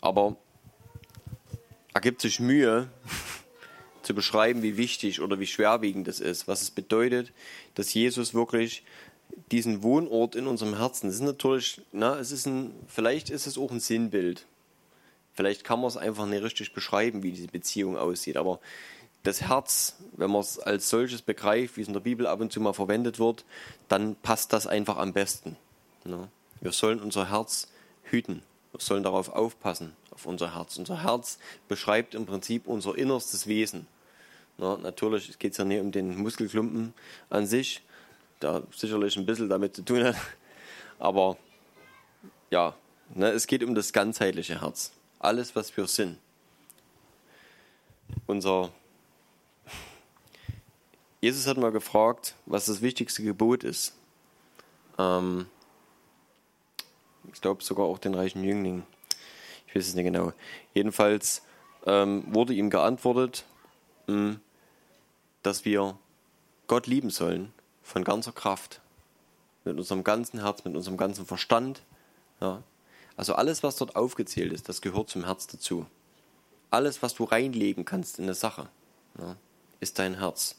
aber er gibt sich Mühe zu beschreiben, wie wichtig oder wie schwerwiegend es ist, was es bedeutet, dass Jesus wirklich diesen Wohnort in unserem Herzen, das ist natürlich, na, es ist ein, vielleicht ist es auch ein Sinnbild. Vielleicht kann man es einfach nicht richtig beschreiben, wie diese Beziehung aussieht. Aber das Herz, wenn man es als solches begreift, wie es in der Bibel ab und zu mal verwendet wird, dann passt das einfach am besten. Ne? Wir sollen unser Herz hüten. Wir sollen darauf aufpassen, auf unser Herz. Unser Herz beschreibt im Prinzip unser innerstes Wesen. Ne? Natürlich geht es ja nicht um den Muskelklumpen an sich, der sicherlich ein bisschen damit zu tun hat. Aber ja, ne, es geht um das ganzheitliche Herz alles, was wir sind. Unser Jesus hat mal gefragt, was das wichtigste Gebot ist. Ähm, ich glaube sogar auch den reichen Jüngling. Ich weiß es nicht genau. Jedenfalls ähm, wurde ihm geantwortet, mh, hm, dass wir Gott lieben sollen von ganzer Kraft, mit unserem ganzen Herz, mit unserem ganzen Verstand, ja, also alles, was dort aufgezählt ist, das gehört zum Herz dazu. Alles, was du reinlegen kannst in eine Sache, ja, ist dein Herz.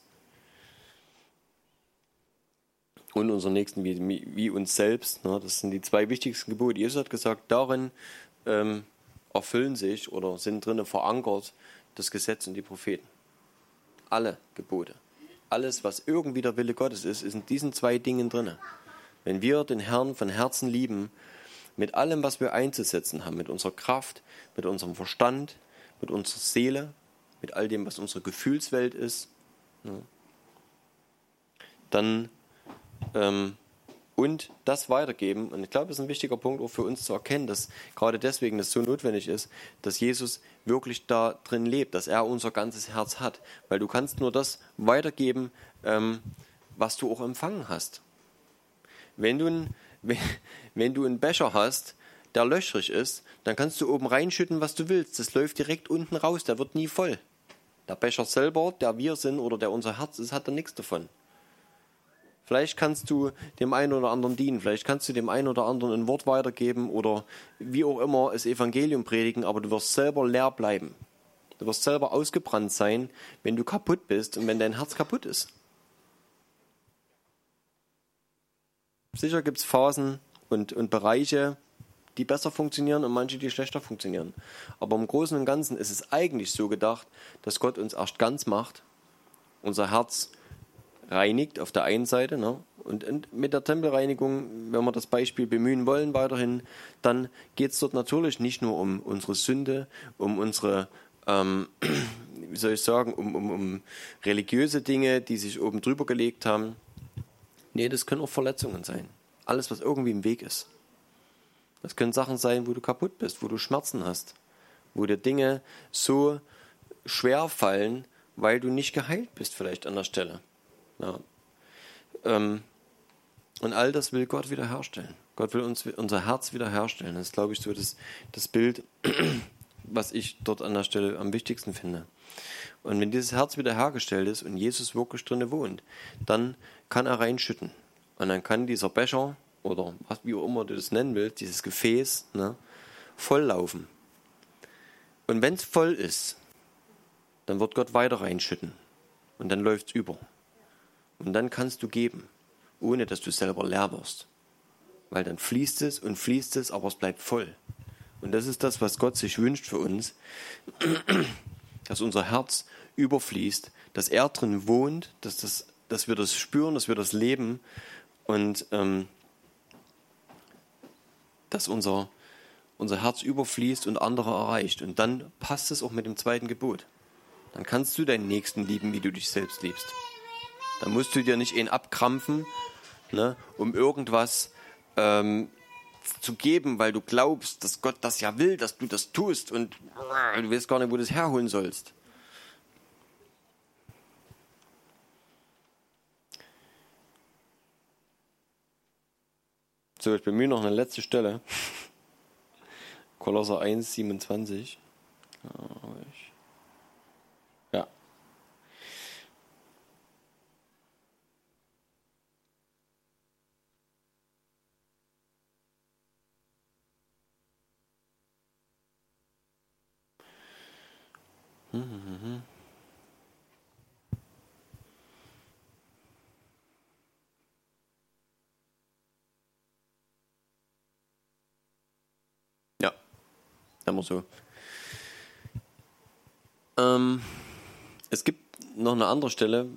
Und unser Nächsten wie, wie uns selbst. Ne, das sind die zwei wichtigsten Gebote. Jesus hat gesagt, darin ähm, erfüllen sich oder sind drinnen verankert das Gesetz und die Propheten. Alle Gebote. Alles, was irgendwie der Wille Gottes ist, ist in diesen zwei Dingen drin. Wenn wir den Herrn von Herzen lieben, mit allem, was wir einzusetzen haben, mit unserer Kraft, mit unserem Verstand, mit unserer Seele, mit all dem, was unsere Gefühlswelt ist, ne? dann ähm, und das weitergeben. Und ich glaube, das ist ein wichtiger Punkt auch für uns zu erkennen, dass gerade deswegen das so notwendig ist, dass Jesus wirklich da drin lebt, dass er unser ganzes Herz hat. Weil du kannst nur das weitergeben, ähm, was du auch empfangen hast. Wenn du ein wenn du einen Becher hast, der löchrig ist, dann kannst du oben reinschütten, was du willst. Das läuft direkt unten raus, der wird nie voll. Der Becher selber, der wir sind oder der unser Herz ist, hat da nichts davon. Vielleicht kannst du dem einen oder anderen dienen, vielleicht kannst du dem einen oder anderen ein Wort weitergeben oder wie auch immer das Evangelium predigen, aber du wirst selber leer bleiben. Du wirst selber ausgebrannt sein, wenn du kaputt bist und wenn dein Herz kaputt ist. Sicher gibt es Phasen und, und Bereiche, die besser funktionieren und manche, die schlechter funktionieren. Aber im Großen und Ganzen ist es eigentlich so gedacht, dass Gott uns erst ganz macht, unser Herz reinigt auf der einen Seite. Ne? Und, und mit der Tempelreinigung, wenn wir das Beispiel bemühen wollen weiterhin, dann geht es dort natürlich nicht nur um unsere Sünde, um unsere, ähm, wie soll ich sagen, um, um, um religiöse Dinge, die sich oben drüber gelegt haben, Nee, das können auch Verletzungen sein. Alles, was irgendwie im Weg ist. Das können Sachen sein, wo du kaputt bist, wo du Schmerzen hast, wo dir Dinge so schwer fallen, weil du nicht geheilt bist, vielleicht an der Stelle. Ja. Ähm, und all das will Gott wiederherstellen. Gott will uns unser Herz wiederherstellen. Das ist, glaube ich, so das, das Bild, was ich dort an der Stelle am wichtigsten finde. Und wenn dieses Herz wiederhergestellt ist und Jesus wirklich drinne wohnt, dann kann er reinschütten. Und dann kann dieser Becher oder was, wie auch immer du das nennen willst, dieses Gefäß, ne, volllaufen. Und wenn es voll ist, dann wird Gott weiter reinschütten. Und dann läuft es über. Und dann kannst du geben, ohne dass du selber leer wirst. Weil dann fließt es und fließt es, aber es bleibt voll. Und das ist das, was Gott sich wünscht für uns, dass unser Herz überfließt, dass er drin wohnt, dass das dass wir das spüren, dass wir das leben und ähm, dass unser, unser Herz überfließt und andere erreicht. Und dann passt es auch mit dem zweiten Gebot. Dann kannst du deinen Nächsten lieben, wie du dich selbst liebst. Dann musst du dir nicht ihn abkrampfen, ne, um irgendwas ähm, zu geben, weil du glaubst, dass Gott das ja will, dass du das tust und du weißt gar nicht, wo du das herholen sollst. So, ich bemühe noch eine letzte Stelle. Kolosser 1, 27. Ja. Hm, hm. Immer so. Ähm, es gibt noch eine andere Stelle,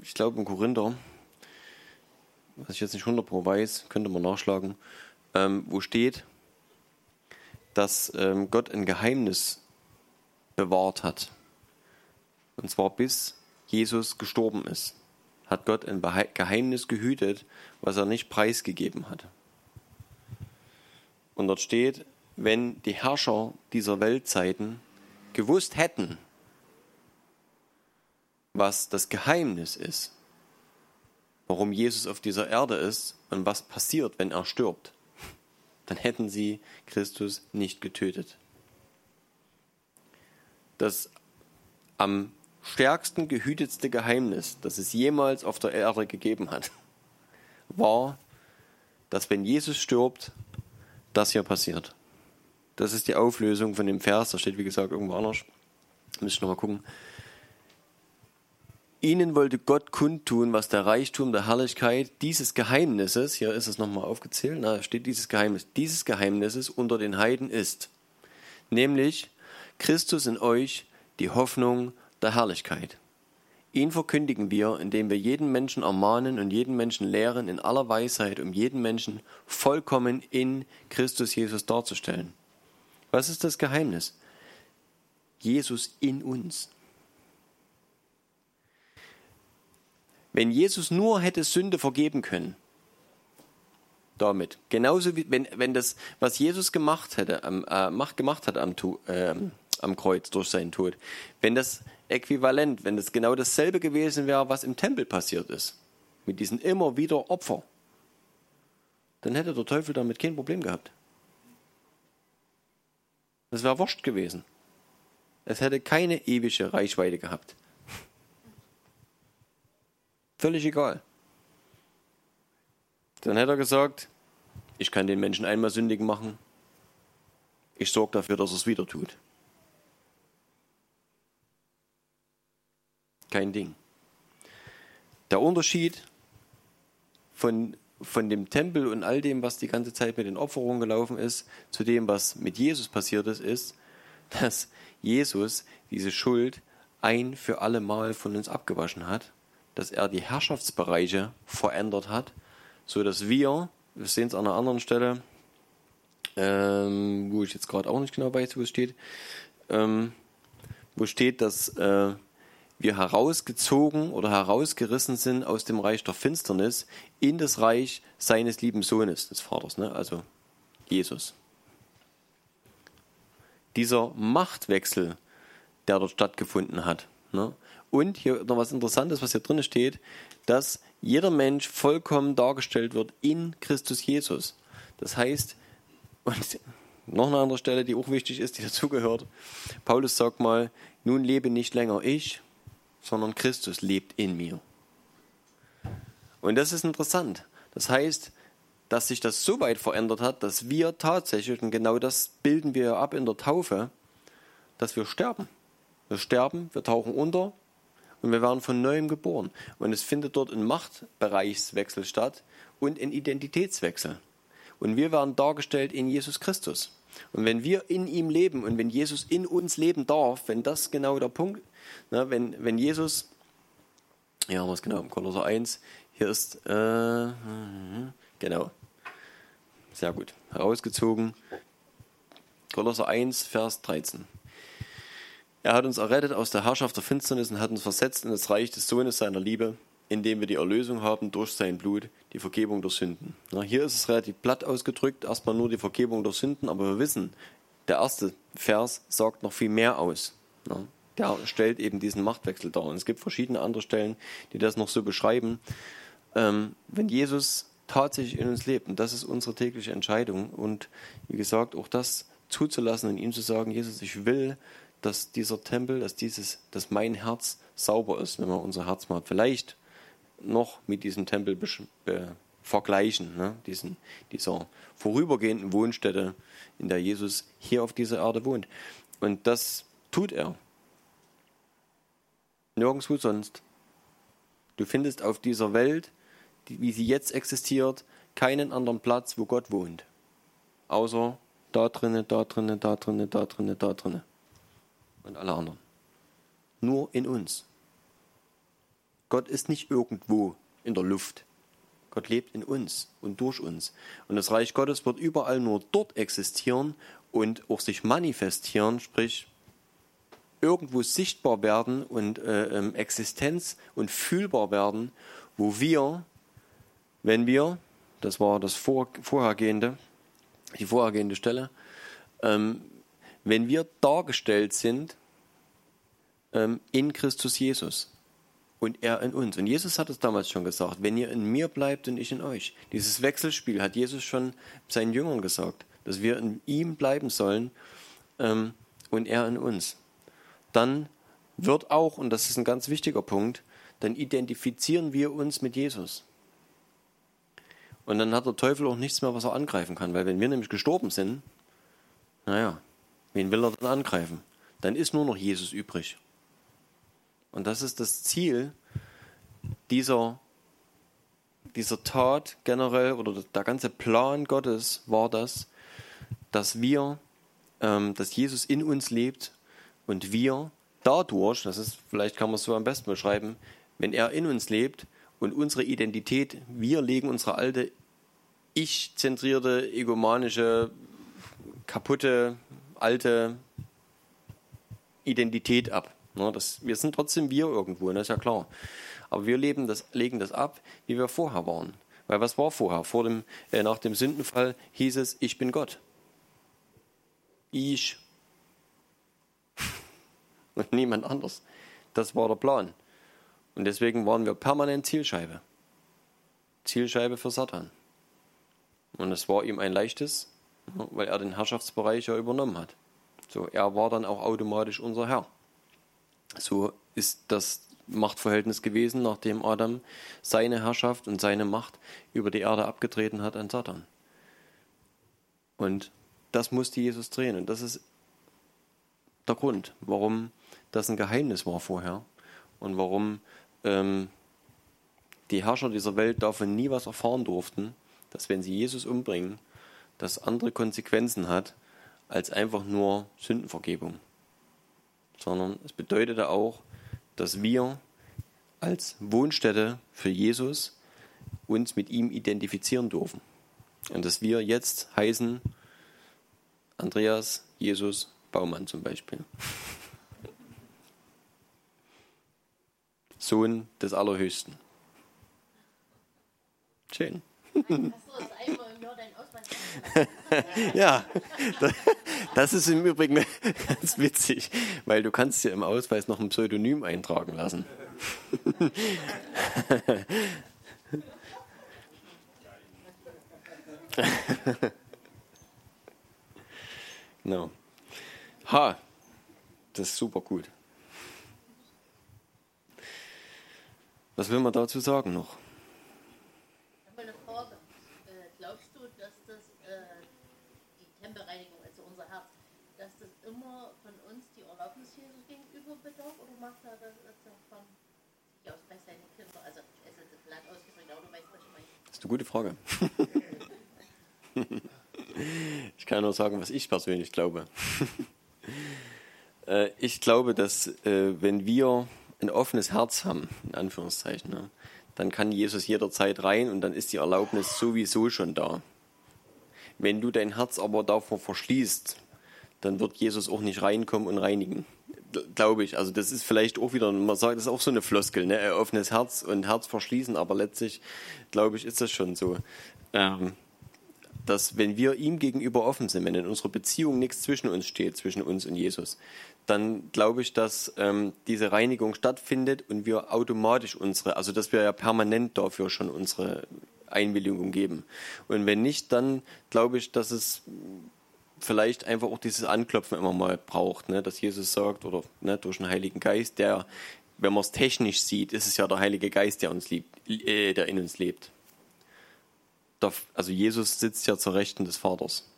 ich glaube in Korinther, was ich jetzt nicht 100% weiß, könnte man nachschlagen, ähm, wo steht, dass ähm, Gott ein Geheimnis bewahrt hat. Und zwar bis Jesus gestorben ist, hat Gott ein Geheimnis gehütet, was er nicht preisgegeben hat. Und dort steht, wenn die Herrscher dieser Weltzeiten gewusst hätten, was das Geheimnis ist, warum Jesus auf dieser Erde ist und was passiert, wenn er stirbt, dann hätten sie Christus nicht getötet. Das am stärksten gehütetste Geheimnis, das es jemals auf der Erde gegeben hat, war, dass wenn Jesus stirbt, das hier passiert. Das ist die Auflösung von dem Vers, da steht wie gesagt irgendwo anders. Müsste ich nochmal gucken. Ihnen wollte Gott kundtun, was der Reichtum der Herrlichkeit dieses Geheimnisses, hier ist es nochmal aufgezählt, da steht dieses Geheimnis, dieses Geheimnisses unter den Heiden ist. Nämlich Christus in euch, die Hoffnung der Herrlichkeit. Ihn verkündigen wir, indem wir jeden Menschen ermahnen und jeden Menschen lehren in aller Weisheit, um jeden Menschen vollkommen in Christus Jesus darzustellen. Was ist das Geheimnis? Jesus in uns. Wenn Jesus nur hätte Sünde vergeben können, damit, genauso wie wenn, wenn das, was Jesus gemacht hätte, äh, macht, gemacht hat am, äh, am Kreuz durch seinen Tod, wenn das äquivalent, wenn das genau dasselbe gewesen wäre, was im Tempel passiert ist, mit diesen immer wieder Opfer, dann hätte der Teufel damit kein Problem gehabt. Das wäre wurscht gewesen. Es hätte keine ewige Reichweite gehabt. Völlig egal. Dann hätte er gesagt, ich kann den Menschen einmal sündigen machen. Ich sorge dafür, dass er es wieder tut. Kein Ding. Der Unterschied von, von dem Tempel und all dem, was die ganze Zeit mit den Opferungen gelaufen ist, zu dem, was mit Jesus passiert ist, ist, dass Jesus diese Schuld ein für alle Mal von uns abgewaschen hat dass er die Herrschaftsbereiche verändert hat, so dass wir, wir sehen es an einer anderen Stelle, ähm, wo ich jetzt gerade auch nicht genau weiß, wo es steht, ähm, wo steht, dass äh, wir herausgezogen oder herausgerissen sind aus dem Reich der Finsternis in das Reich seines lieben Sohnes, des Vaters, ne? also Jesus. Dieser Machtwechsel, der dort stattgefunden hat, ne? Und hier noch was Interessantes, was hier drin steht, dass jeder Mensch vollkommen dargestellt wird in Christus Jesus. Das heißt, und noch eine andere Stelle, die auch wichtig ist, die dazugehört. Paulus sagt mal, nun lebe nicht länger ich, sondern Christus lebt in mir. Und das ist interessant. Das heißt, dass sich das so weit verändert hat, dass wir tatsächlich, und genau das bilden wir ab in der Taufe, dass wir sterben. Wir sterben, wir tauchen unter, und wir werden von neuem geboren. Und es findet dort ein Machtbereichswechsel statt und ein Identitätswechsel. Und wir werden dargestellt in Jesus Christus. Und wenn wir in ihm leben und wenn Jesus in uns leben darf, wenn das genau der Punkt, ne, wenn, wenn Jesus, ja, was genau, Kolosser 1, hier ist, äh, genau, sehr gut, herausgezogen, Kolosser 1, Vers 13. Er hat uns errettet aus der Herrschaft der Finsternis und hat uns versetzt in das Reich des Sohnes seiner Liebe, indem wir die Erlösung haben durch sein Blut, die Vergebung der Sünden. Na, hier ist es relativ platt ausgedrückt, erstmal nur die Vergebung der Sünden, aber wir wissen, der erste Vers sagt noch viel mehr aus. Na, der stellt eben diesen Machtwechsel dar. Und es gibt verschiedene andere Stellen, die das noch so beschreiben. Ähm, wenn Jesus tatsächlich in uns lebt, und das ist unsere tägliche Entscheidung, und wie gesagt, auch das zuzulassen und ihm zu sagen, Jesus, ich will, dass dieser Tempel, dass dieses, dass mein Herz sauber ist, wenn wir unser Herz mal vielleicht noch mit diesem Tempel äh, vergleichen, ne? Diesen, dieser vorübergehenden Wohnstätte, in der Jesus hier auf dieser Erde wohnt. Und das tut er. Nirgendwo sonst. Du findest auf dieser Welt, die, wie sie jetzt existiert, keinen anderen Platz, wo Gott wohnt. Außer da drinnen, da drinnen, da drinnen, da drinnen, da drinnen und alle anderen. nur in uns. Gott ist nicht irgendwo in der Luft. Gott lebt in uns und durch uns. Und das Reich Gottes wird überall nur dort existieren und auch sich manifestieren, sprich irgendwo sichtbar werden und äh, ähm, Existenz und fühlbar werden, wo wir, wenn wir, das war das vor, vorhergehende, die vorhergehende Stelle, ähm, wenn wir dargestellt sind ähm, in Christus Jesus und er in uns. Und Jesus hat es damals schon gesagt, wenn ihr in mir bleibt und ich in euch. Dieses Wechselspiel hat Jesus schon seinen Jüngern gesagt, dass wir in ihm bleiben sollen ähm, und er in uns. Dann wird auch, und das ist ein ganz wichtiger Punkt, dann identifizieren wir uns mit Jesus. Und dann hat der Teufel auch nichts mehr, was er angreifen kann, weil wenn wir nämlich gestorben sind, naja, wen will er dann angreifen? Dann ist nur noch Jesus übrig. Und das ist das Ziel dieser, dieser Tat generell oder der ganze Plan Gottes war das, dass wir, ähm, dass Jesus in uns lebt und wir dadurch, das ist, vielleicht kann man es so am besten beschreiben, wenn er in uns lebt und unsere Identität, wir legen unsere alte ich-zentrierte, egomanische, kaputte, alte Identität ab. Ne, das, wir sind trotzdem wir irgendwo, das ist ja klar. Aber wir leben das, legen das ab, wie wir vorher waren. Weil was war vorher? Vor dem, äh, nach dem Sündenfall hieß es, ich bin Gott. Ich. Und niemand anders. Das war der Plan. Und deswegen waren wir permanent Zielscheibe. Zielscheibe für Satan. Und es war ihm ein leichtes, weil er den Herrschaftsbereich ja übernommen hat. So, er war dann auch automatisch unser Herr. So ist das Machtverhältnis gewesen, nachdem Adam seine Herrschaft und seine Macht über die Erde abgetreten hat an Satan. Und das musste Jesus drehen. Und das ist der Grund, warum das ein Geheimnis war vorher und warum ähm, die Herrscher dieser Welt davon nie was erfahren durften, dass wenn sie Jesus umbringen, das andere Konsequenzen hat als einfach nur Sündenvergebung sondern es bedeutete auch, dass wir als Wohnstätte für Jesus uns mit ihm identifizieren dürfen. Und dass wir jetzt heißen Andreas, Jesus, Baumann zum Beispiel. Sohn des Allerhöchsten. Schön. ja, das ist im Übrigen ganz witzig, weil du kannst dir im Ausweis noch ein Pseudonym eintragen lassen. genau. Ha, das ist super gut. Was will man dazu sagen noch? macht er das davon sich aus bei seinen Kindern? Also, es ist platt ausgedrückt, aber du weißt, was ich meine. Das ist eine gute Frage. ich kann nur sagen, was ich persönlich glaube. Äh, ich glaube, dass äh, wenn wir ein offenes Herz haben, in Anführungszeichen, ne, dann kann Jesus jederzeit rein und dann ist die Erlaubnis sowieso schon da. Wenn du dein Herz aber davor verschließt, dann wird Jesus auch nicht reinkommen und reinigen glaube ich. Also das ist vielleicht auch wieder, man sagt, das ist auch so eine Floskel, ne? offenes Herz und Herz verschließen, aber letztlich, glaube ich, ist das schon so. Ähm, dass wenn wir ihm gegenüber offen sind, wenn in unserer Beziehung nichts zwischen uns steht, zwischen uns und Jesus, dann glaube ich, dass ähm, diese Reinigung stattfindet und wir automatisch unsere, also dass wir ja permanent dafür schon unsere Einwilligung geben. Und wenn nicht, dann glaube ich, dass es vielleicht einfach auch dieses Anklopfen immer mal braucht, ne? dass Jesus sagt, oder ne, durch den Heiligen Geist, der, wenn man es technisch sieht, ist es ja der Heilige Geist, der uns liebt, äh, der in uns lebt. Also Jesus sitzt ja zur Rechten des Vaters.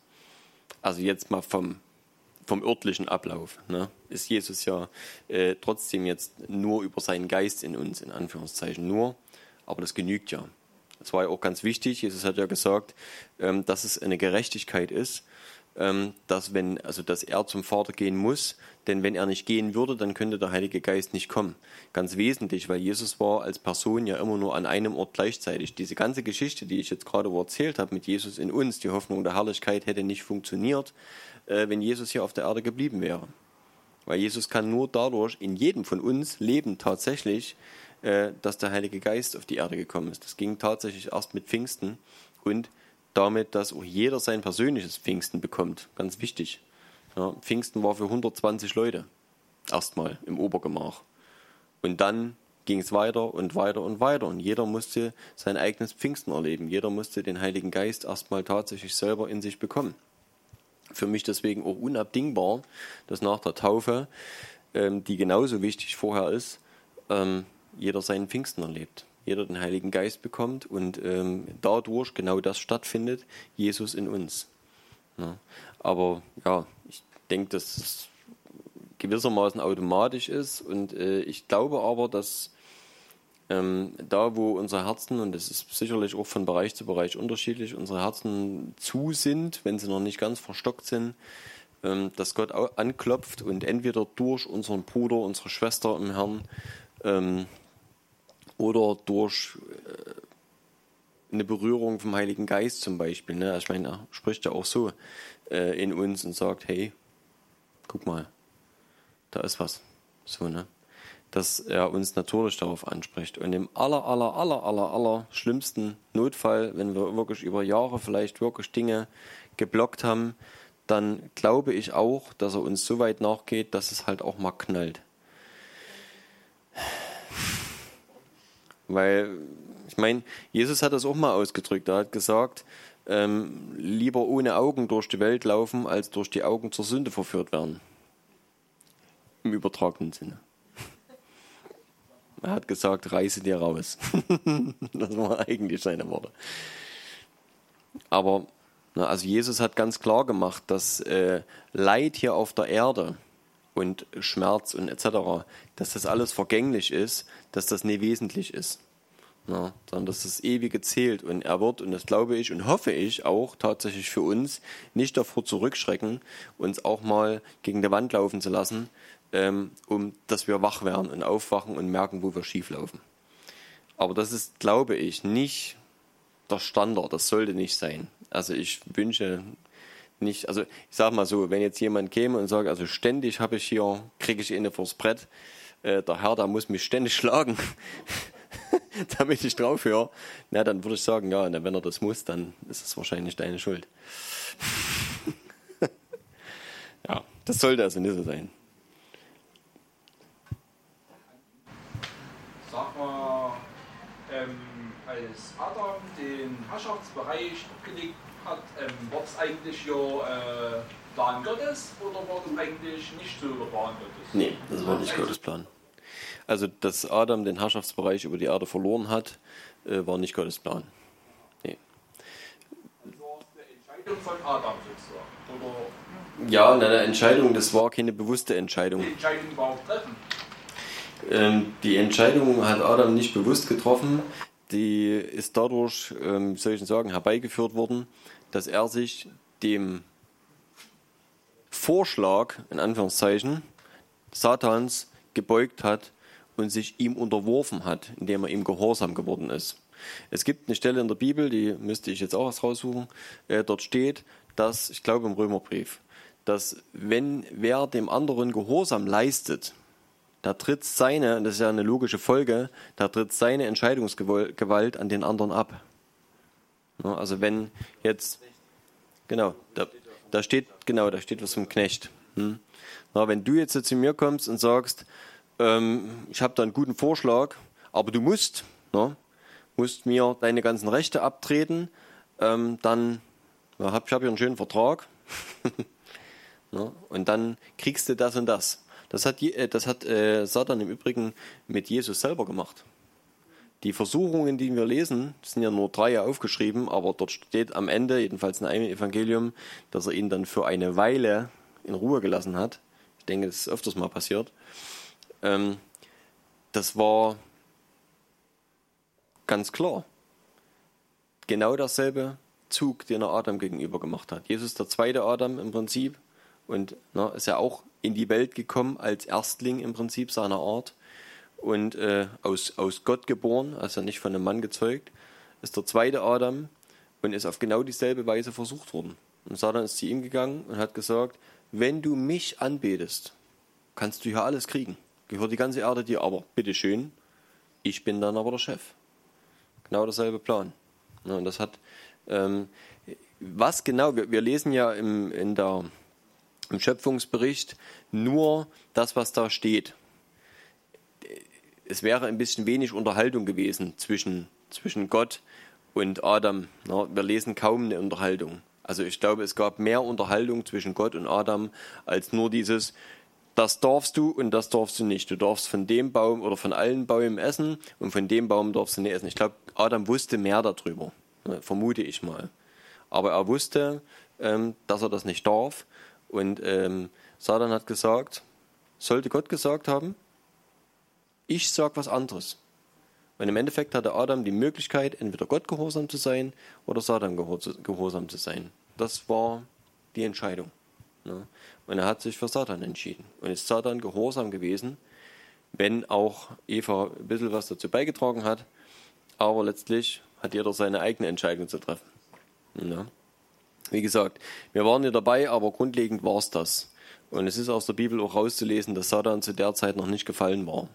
Also jetzt mal vom, vom örtlichen Ablauf. Ne? Ist Jesus ja äh, trotzdem jetzt nur über seinen Geist in uns, in Anführungszeichen nur, aber das genügt ja. Das war ja auch ganz wichtig. Jesus hat ja gesagt, ähm, dass es eine Gerechtigkeit ist, dass wenn, also dass er zum Vater gehen muss, denn wenn er nicht gehen würde, dann könnte der Heilige Geist nicht kommen. Ganz wesentlich, weil Jesus war als Person ja immer nur an einem Ort gleichzeitig. Diese ganze Geschichte, die ich jetzt gerade erzählt habe mit Jesus in uns, die Hoffnung der Herrlichkeit hätte nicht funktioniert, äh, wenn Jesus hier auf der Erde geblieben wäre. Weil Jesus kann nur dadurch in jedem von uns leben tatsächlich, äh, dass der Heilige Geist auf die Erde gekommen ist. Das ging tatsächlich erst mit Pfingsten und damit, dass auch jeder sein persönliches Pfingsten bekommt. Ganz wichtig. Ja, Pfingsten war für 120 Leute. Erstmal im Obergemach. Und dann ging es weiter und weiter und weiter. Und jeder musste sein eigenes Pfingsten erleben. Jeder musste den Heiligen Geist erstmal tatsächlich selber in sich bekommen. Für mich deswegen auch unabdingbar, dass nach der Taufe, ähm, die genauso wichtig vorher ist, ähm, jeder seinen Pfingsten erlebt jeder den Heiligen Geist bekommt und ähm, dadurch genau das stattfindet, Jesus in uns. Ja. Aber ja, ich denke, dass es gewissermaßen automatisch ist und äh, ich glaube aber, dass ähm, da, wo unsere Herzen, und das ist sicherlich auch von Bereich zu Bereich unterschiedlich, unsere Herzen zu sind, wenn sie noch nicht ganz verstockt sind, ähm, dass Gott anklopft und entweder durch unseren Bruder, unsere Schwester im Herrn, ähm, oder durch äh, eine Berührung vom Heiligen Geist zum Beispiel. Ne? Ich meine, er spricht ja auch so äh, in uns und sagt, hey, guck mal, da ist was. So, ne? Dass er uns natürlich darauf anspricht. Und im aller, aller, aller, aller, aller schlimmsten Notfall, wenn wir wirklich über Jahre vielleicht wirklich Dinge geblockt haben, dann glaube ich auch, dass er uns so weit nachgeht, dass es halt auch mal knallt. Weil, ich meine, Jesus hat das auch mal ausgedrückt. Er hat gesagt, ähm, lieber ohne Augen durch die Welt laufen, als durch die Augen zur Sünde verführt werden. Im übertragenen Sinne. Er hat gesagt, reiße dir raus. das waren eigentlich seine Worte. Aber na, also Jesus hat ganz klar gemacht, dass äh, Leid hier auf der Erde und Schmerz und etc., dass das alles vergänglich ist, dass das nie wesentlich ist. Ja, sondern dass das Ewige zählt. Und er wird, und das glaube ich und hoffe ich auch tatsächlich für uns, nicht davor zurückschrecken, uns auch mal gegen die Wand laufen zu lassen, ähm, um dass wir wach werden und aufwachen und merken, wo wir schief laufen. Aber das ist, glaube ich, nicht der Standard. Das sollte nicht sein. Also ich wünsche nicht, also ich sage mal so, wenn jetzt jemand käme und sagt, also ständig habe ich hier, kriege ich eine vors Brett, äh, der Herr, der muss mich ständig schlagen, damit ich drauf höre, na, dann würde ich sagen, ja, na, wenn er das muss, dann ist es wahrscheinlich deine Schuld. ja, das sollte also nicht so sein. Sag mal, ähm, als Adam den Herrschaftsbereich abgelegt hat, ähm, war es eigentlich ja äh, Plan Gottes oder war das eigentlich nicht so der Plan Gottes? Nee, das war nicht Gottes Plan. Also, dass Adam den Herrschaftsbereich über die Erde verloren hat, äh, war nicht Gottes Plan. Nee. Das war eine Entscheidung von Adam sozusagen. Oder Ja, eine Entscheidung, das war keine bewusste Entscheidung. die Entscheidung überhaupt treffen? Ähm, die Entscheidung hat Adam nicht bewusst getroffen. Die ist dadurch, ähm, soll ich sagen, herbeigeführt worden, dass er sich dem Vorschlag, in Anführungszeichen, Satans gebeugt hat und sich ihm unterworfen hat, indem er ihm gehorsam geworden ist. Es gibt eine Stelle in der Bibel, die müsste ich jetzt auch was raussuchen, äh, dort steht, dass, ich glaube im Römerbrief, dass wenn wer dem anderen Gehorsam leistet, da tritt seine, das ist ja eine logische Folge, da tritt seine Entscheidungsgewalt an den anderen ab. Also wenn jetzt, genau, da, da steht, genau, da steht was vom Knecht. Hm? Na, wenn du jetzt zu mir kommst und sagst, ähm, ich habe da einen guten Vorschlag, aber du musst, na, musst mir deine ganzen Rechte abtreten, ähm, dann ja, hab, ich habe hier einen schönen Vertrag na, und dann kriegst du das und das. Das hat, äh, das hat äh, Satan im Übrigen mit Jesus selber gemacht. Die Versuchungen, die wir lesen, sind ja nur drei aufgeschrieben, aber dort steht am Ende, jedenfalls in einem Evangelium, dass er ihn dann für eine Weile in Ruhe gelassen hat. Ich denke, das ist öfters mal passiert. Ähm, das war ganz klar. Genau dasselbe Abzug, den er Adam gegenüber gemacht hat. Jesus der zweite Adam im Prinzip und na, ist ja auch in die Welt gekommen als Erstling im Prinzip seiner Art und äh, aus, aus Gott geboren, also nicht von einem Mann gezeugt, ist der zweite Adam und ist auf genau dieselbe Weise versucht worden. Und Satan ist zu ihm gegangen und hat gesagt, wenn du mich anbetest, kannst du hier alles kriegen. Gehört die ganze Erde dir, aber bitteschön, ich bin dann aber der Chef. Genau derselbe Plan. Ja, und das hat, ähm, was genau, wir, wir lesen ja im, in der, im Schöpfungsbericht nur das, was da steht. Es wäre ein bisschen wenig Unterhaltung gewesen zwischen, zwischen Gott und Adam. Wir lesen kaum eine Unterhaltung. Also ich glaube, es gab mehr Unterhaltung zwischen Gott und Adam als nur dieses, das darfst du und das darfst du nicht. Du darfst von dem Baum oder von allen Bäumen essen und von dem Baum darfst du nicht essen. Ich glaube, Adam wusste mehr darüber, vermute ich mal. Aber er wusste, ähm, dass er das nicht darf. Und ähm, Satan hat gesagt, sollte Gott gesagt haben, ich sage was anderes. Und im Endeffekt hatte Adam die Möglichkeit, entweder Gott gehorsam zu sein oder Satan gehorsam zu sein. Das war die Entscheidung. Ne? Und er hat sich für Satan entschieden und ist Satan gehorsam gewesen, wenn auch Eva ein bisschen was dazu beigetragen hat. Aber letztlich hat jeder seine eigene Entscheidung zu treffen. Ja. Wie gesagt, wir waren ja dabei, aber grundlegend war es das. Und es ist aus der Bibel auch rauszulesen, dass Satan zu der Zeit noch nicht gefallen war,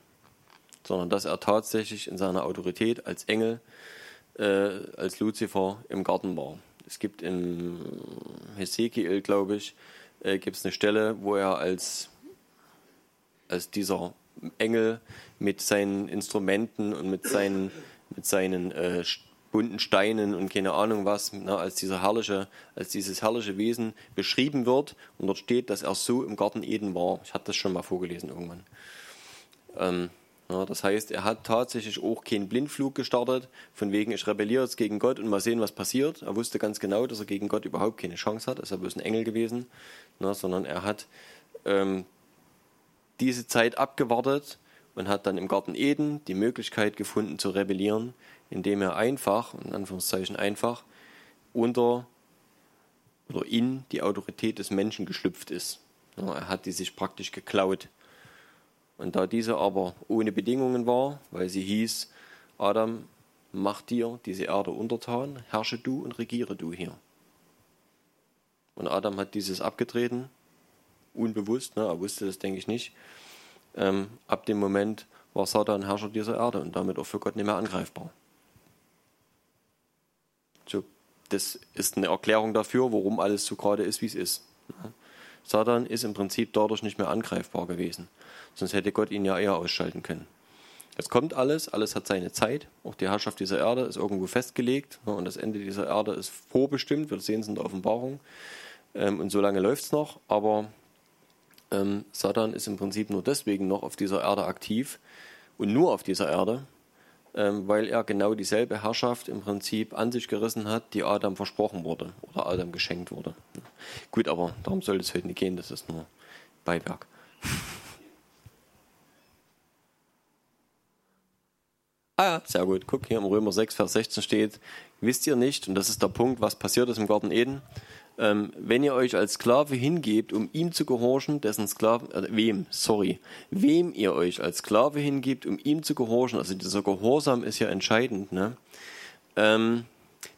sondern dass er tatsächlich in seiner Autorität als Engel, äh, als Luzifer im Garten war. Es gibt im Hesekiel, glaube ich, äh, gibt es eine Stelle, wo er als, als dieser Engel mit seinen Instrumenten und mit seinen, mit seinen äh, bunten Steinen und keine Ahnung was, na, als dieser herrliche, als dieses herrliche Wesen beschrieben wird und dort steht, dass er so im Garten Eden war. Ich hatte das schon mal vorgelesen irgendwann. Ähm, ja, das heißt, er hat tatsächlich auch keinen Blindflug gestartet, von wegen, ich rebelliere jetzt gegen Gott und mal sehen, was passiert. Er wusste ganz genau, dass er gegen Gott überhaupt keine Chance hat. Er ist ja bloß ein Engel gewesen, na, sondern er hat ähm, diese Zeit abgewartet und hat dann im Garten Eden die Möglichkeit gefunden zu rebellieren, indem er einfach, in Anführungszeichen einfach, unter oder in die Autorität des Menschen geschlüpft ist. Ja, er hat die sich praktisch geklaut. Und da diese aber ohne Bedingungen war, weil sie hieß, Adam, mach dir diese Erde untertan, herrsche du und regiere du hier. Und Adam hat dieses abgetreten, unbewusst, ne, er wusste das, denke ich nicht. Ähm, ab dem Moment war Satan Herrscher dieser Erde und damit auch für Gott nicht mehr angreifbar. So, das ist eine Erklärung dafür, warum alles so gerade ist, wie es ist. Satan ist im Prinzip dadurch nicht mehr angreifbar gewesen. Sonst hätte Gott ihn ja eher ausschalten können. Es kommt alles, alles hat seine Zeit. Auch die Herrschaft dieser Erde ist irgendwo festgelegt und das Ende dieser Erde ist vorbestimmt. Wir sehen es in der Offenbarung. Ähm, und so lange läuft es noch. Aber ähm, Satan ist im Prinzip nur deswegen noch auf dieser Erde aktiv und nur auf dieser Erde, weil er genau dieselbe Herrschaft im Prinzip an sich gerissen hat, die Adam versprochen wurde oder Adam geschenkt wurde. Gut, aber darum soll es heute nicht gehen, das ist nur Beiwerk. Ah ja, sehr gut. Guck, hier im Römer 6, Vers 16 steht, wisst ihr nicht, und das ist der Punkt, was passiert ist im Garten Eden, ähm, wenn ihr euch als Sklave hingebt, um ihm zu gehorchen, dessen Sklaven, äh, wem, sorry, wem ihr euch als Sklave hingebt, um ihm zu gehorchen, also dieser Gehorsam ist ja entscheidend, ne? Ähm,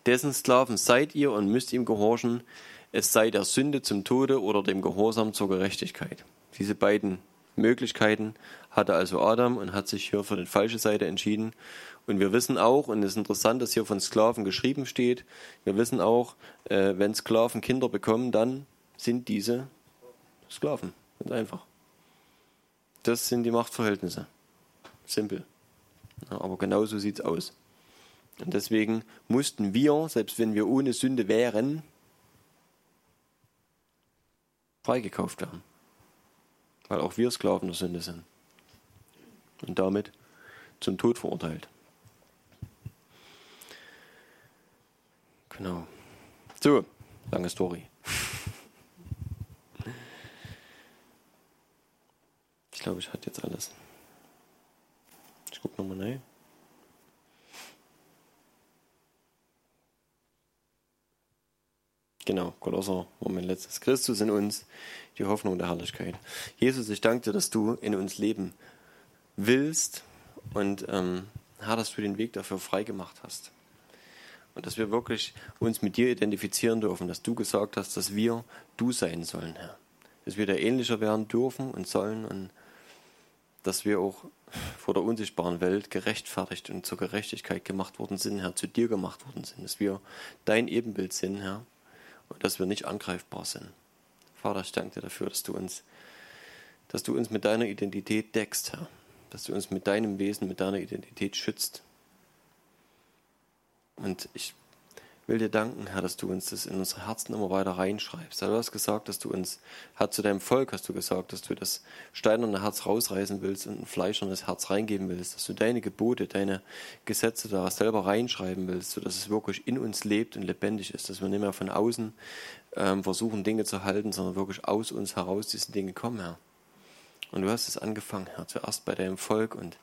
dessen Sklaven seid ihr und müsst ihm gehorchen, es sei der Sünde zum Tode oder dem Gehorsam zur Gerechtigkeit. Diese beiden Möglichkeiten hatte also Adam und hat sich hier für die falsche Seite entschieden. Und wir wissen auch, und es ist interessant, dass hier von Sklaven geschrieben steht, wir wissen auch, äh, wenn Sklaven Kinder bekommen, dann sind diese Sklaven. Ganz einfach. Das sind die Machtverhältnisse. Simpel. Ja, aber genauso sieht es aus. Und deswegen mussten wir, selbst wenn wir ohne Sünde wären, freigekauft werden weil auch wir Sklaven der Sünde sind und damit zum Tod verurteilt. Genau. So, lange Story. Ich glaube, ich hatte jetzt alles. Ich gucke nochmal rein. Genau, Kolosser, Moment letztes. Christus in uns, die Hoffnung der Herrlichkeit. Jesus, ich danke dir, dass du in uns leben willst und ähm, Herr, dass du den Weg dafür freigemacht hast. Dass wir wirklich uns mit dir identifizieren dürfen, dass du gesagt hast, dass wir du sein sollen, Herr. Dass wir dir ähnlicher werden dürfen und sollen und dass wir auch vor der unsichtbaren Welt gerechtfertigt und zur Gerechtigkeit gemacht worden sind, Herr, zu dir gemacht worden sind, dass wir dein Ebenbild sind, Herr, und dass wir nicht angreifbar sind. Vater, ich danke dir dafür, dass du uns, dass du uns mit deiner Identität deckst, Herr, dass du uns mit deinem Wesen, mit deiner Identität schützt. Und ich will dir danken, Herr, dass du uns das in unsere Herzen immer weiter reinschreibst. Du hast gesagt, dass du uns, Herr, zu deinem Volk hast du gesagt, dass du das steinerne Herz rausreißen willst und ein fleischernes Herz reingeben willst, dass du deine Gebote, deine Gesetze da selber reinschreiben willst, sodass es wirklich in uns lebt und lebendig ist, dass wir nicht mehr von außen ähm, versuchen, Dinge zu halten, sondern wirklich aus uns heraus diese Dinge kommen, Herr. Und du hast es angefangen, Herr, zuerst bei deinem Volk und,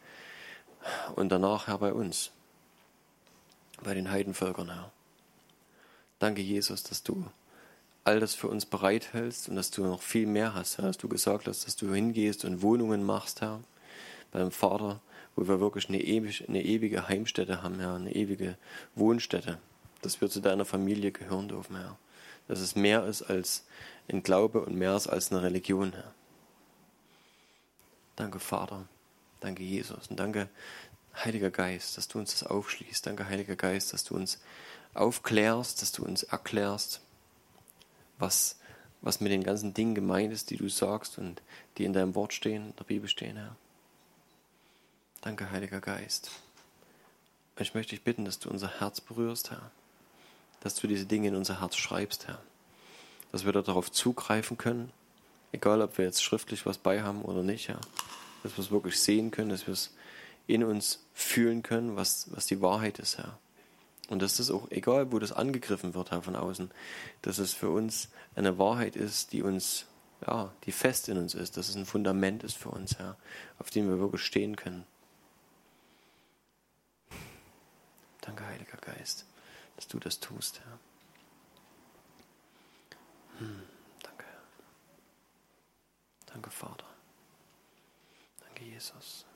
und danach, Herr, bei uns, bei den Heidenvölkern, Herr. Danke, Jesus, dass du all das für uns bereithältst und dass du noch viel mehr hast, Herr, dass du gesagt hast, dass du hingehst und Wohnungen machst, Herr, beim Vater, wo wir wirklich eine, ewig, eine ewige Heimstätte haben, Herr, eine ewige Wohnstätte, dass wir zu deiner Familie gehören dürfen, Herr. Dass es mehr ist als ein Glaube und mehr ist als eine Religion, Herr. Danke, Vater. Danke, Jesus. Und danke, Heiliger Geist, dass du uns das aufschließt. Danke, Heiliger Geist, dass du uns aufklärst, dass du uns erklärst, was, was mit den ganzen Dingen gemeint ist, die du sagst und die in deinem Wort stehen, in der Bibel stehen, Herr. Danke, Heiliger Geist. Ich möchte dich bitten, dass du unser Herz berührst, Herr. Dass du diese Dinge in unser Herz schreibst, Herr. Dass wir darauf zugreifen können, egal ob wir jetzt schriftlich was bei haben oder nicht, Herr. Dass wir es wirklich sehen können, dass wir es in uns fühlen können, was, was die Wahrheit ist, Herr. Und dass das auch, egal wo das angegriffen wird, Herr, von außen, dass es für uns eine Wahrheit ist, die uns, ja, die fest in uns ist, dass es ein Fundament ist für uns, Herr, auf dem wir wirklich stehen können. Danke, Heiliger Geist, dass du das tust, Herr. Hm, danke, Herr. Danke, Vater. Danke, Jesus.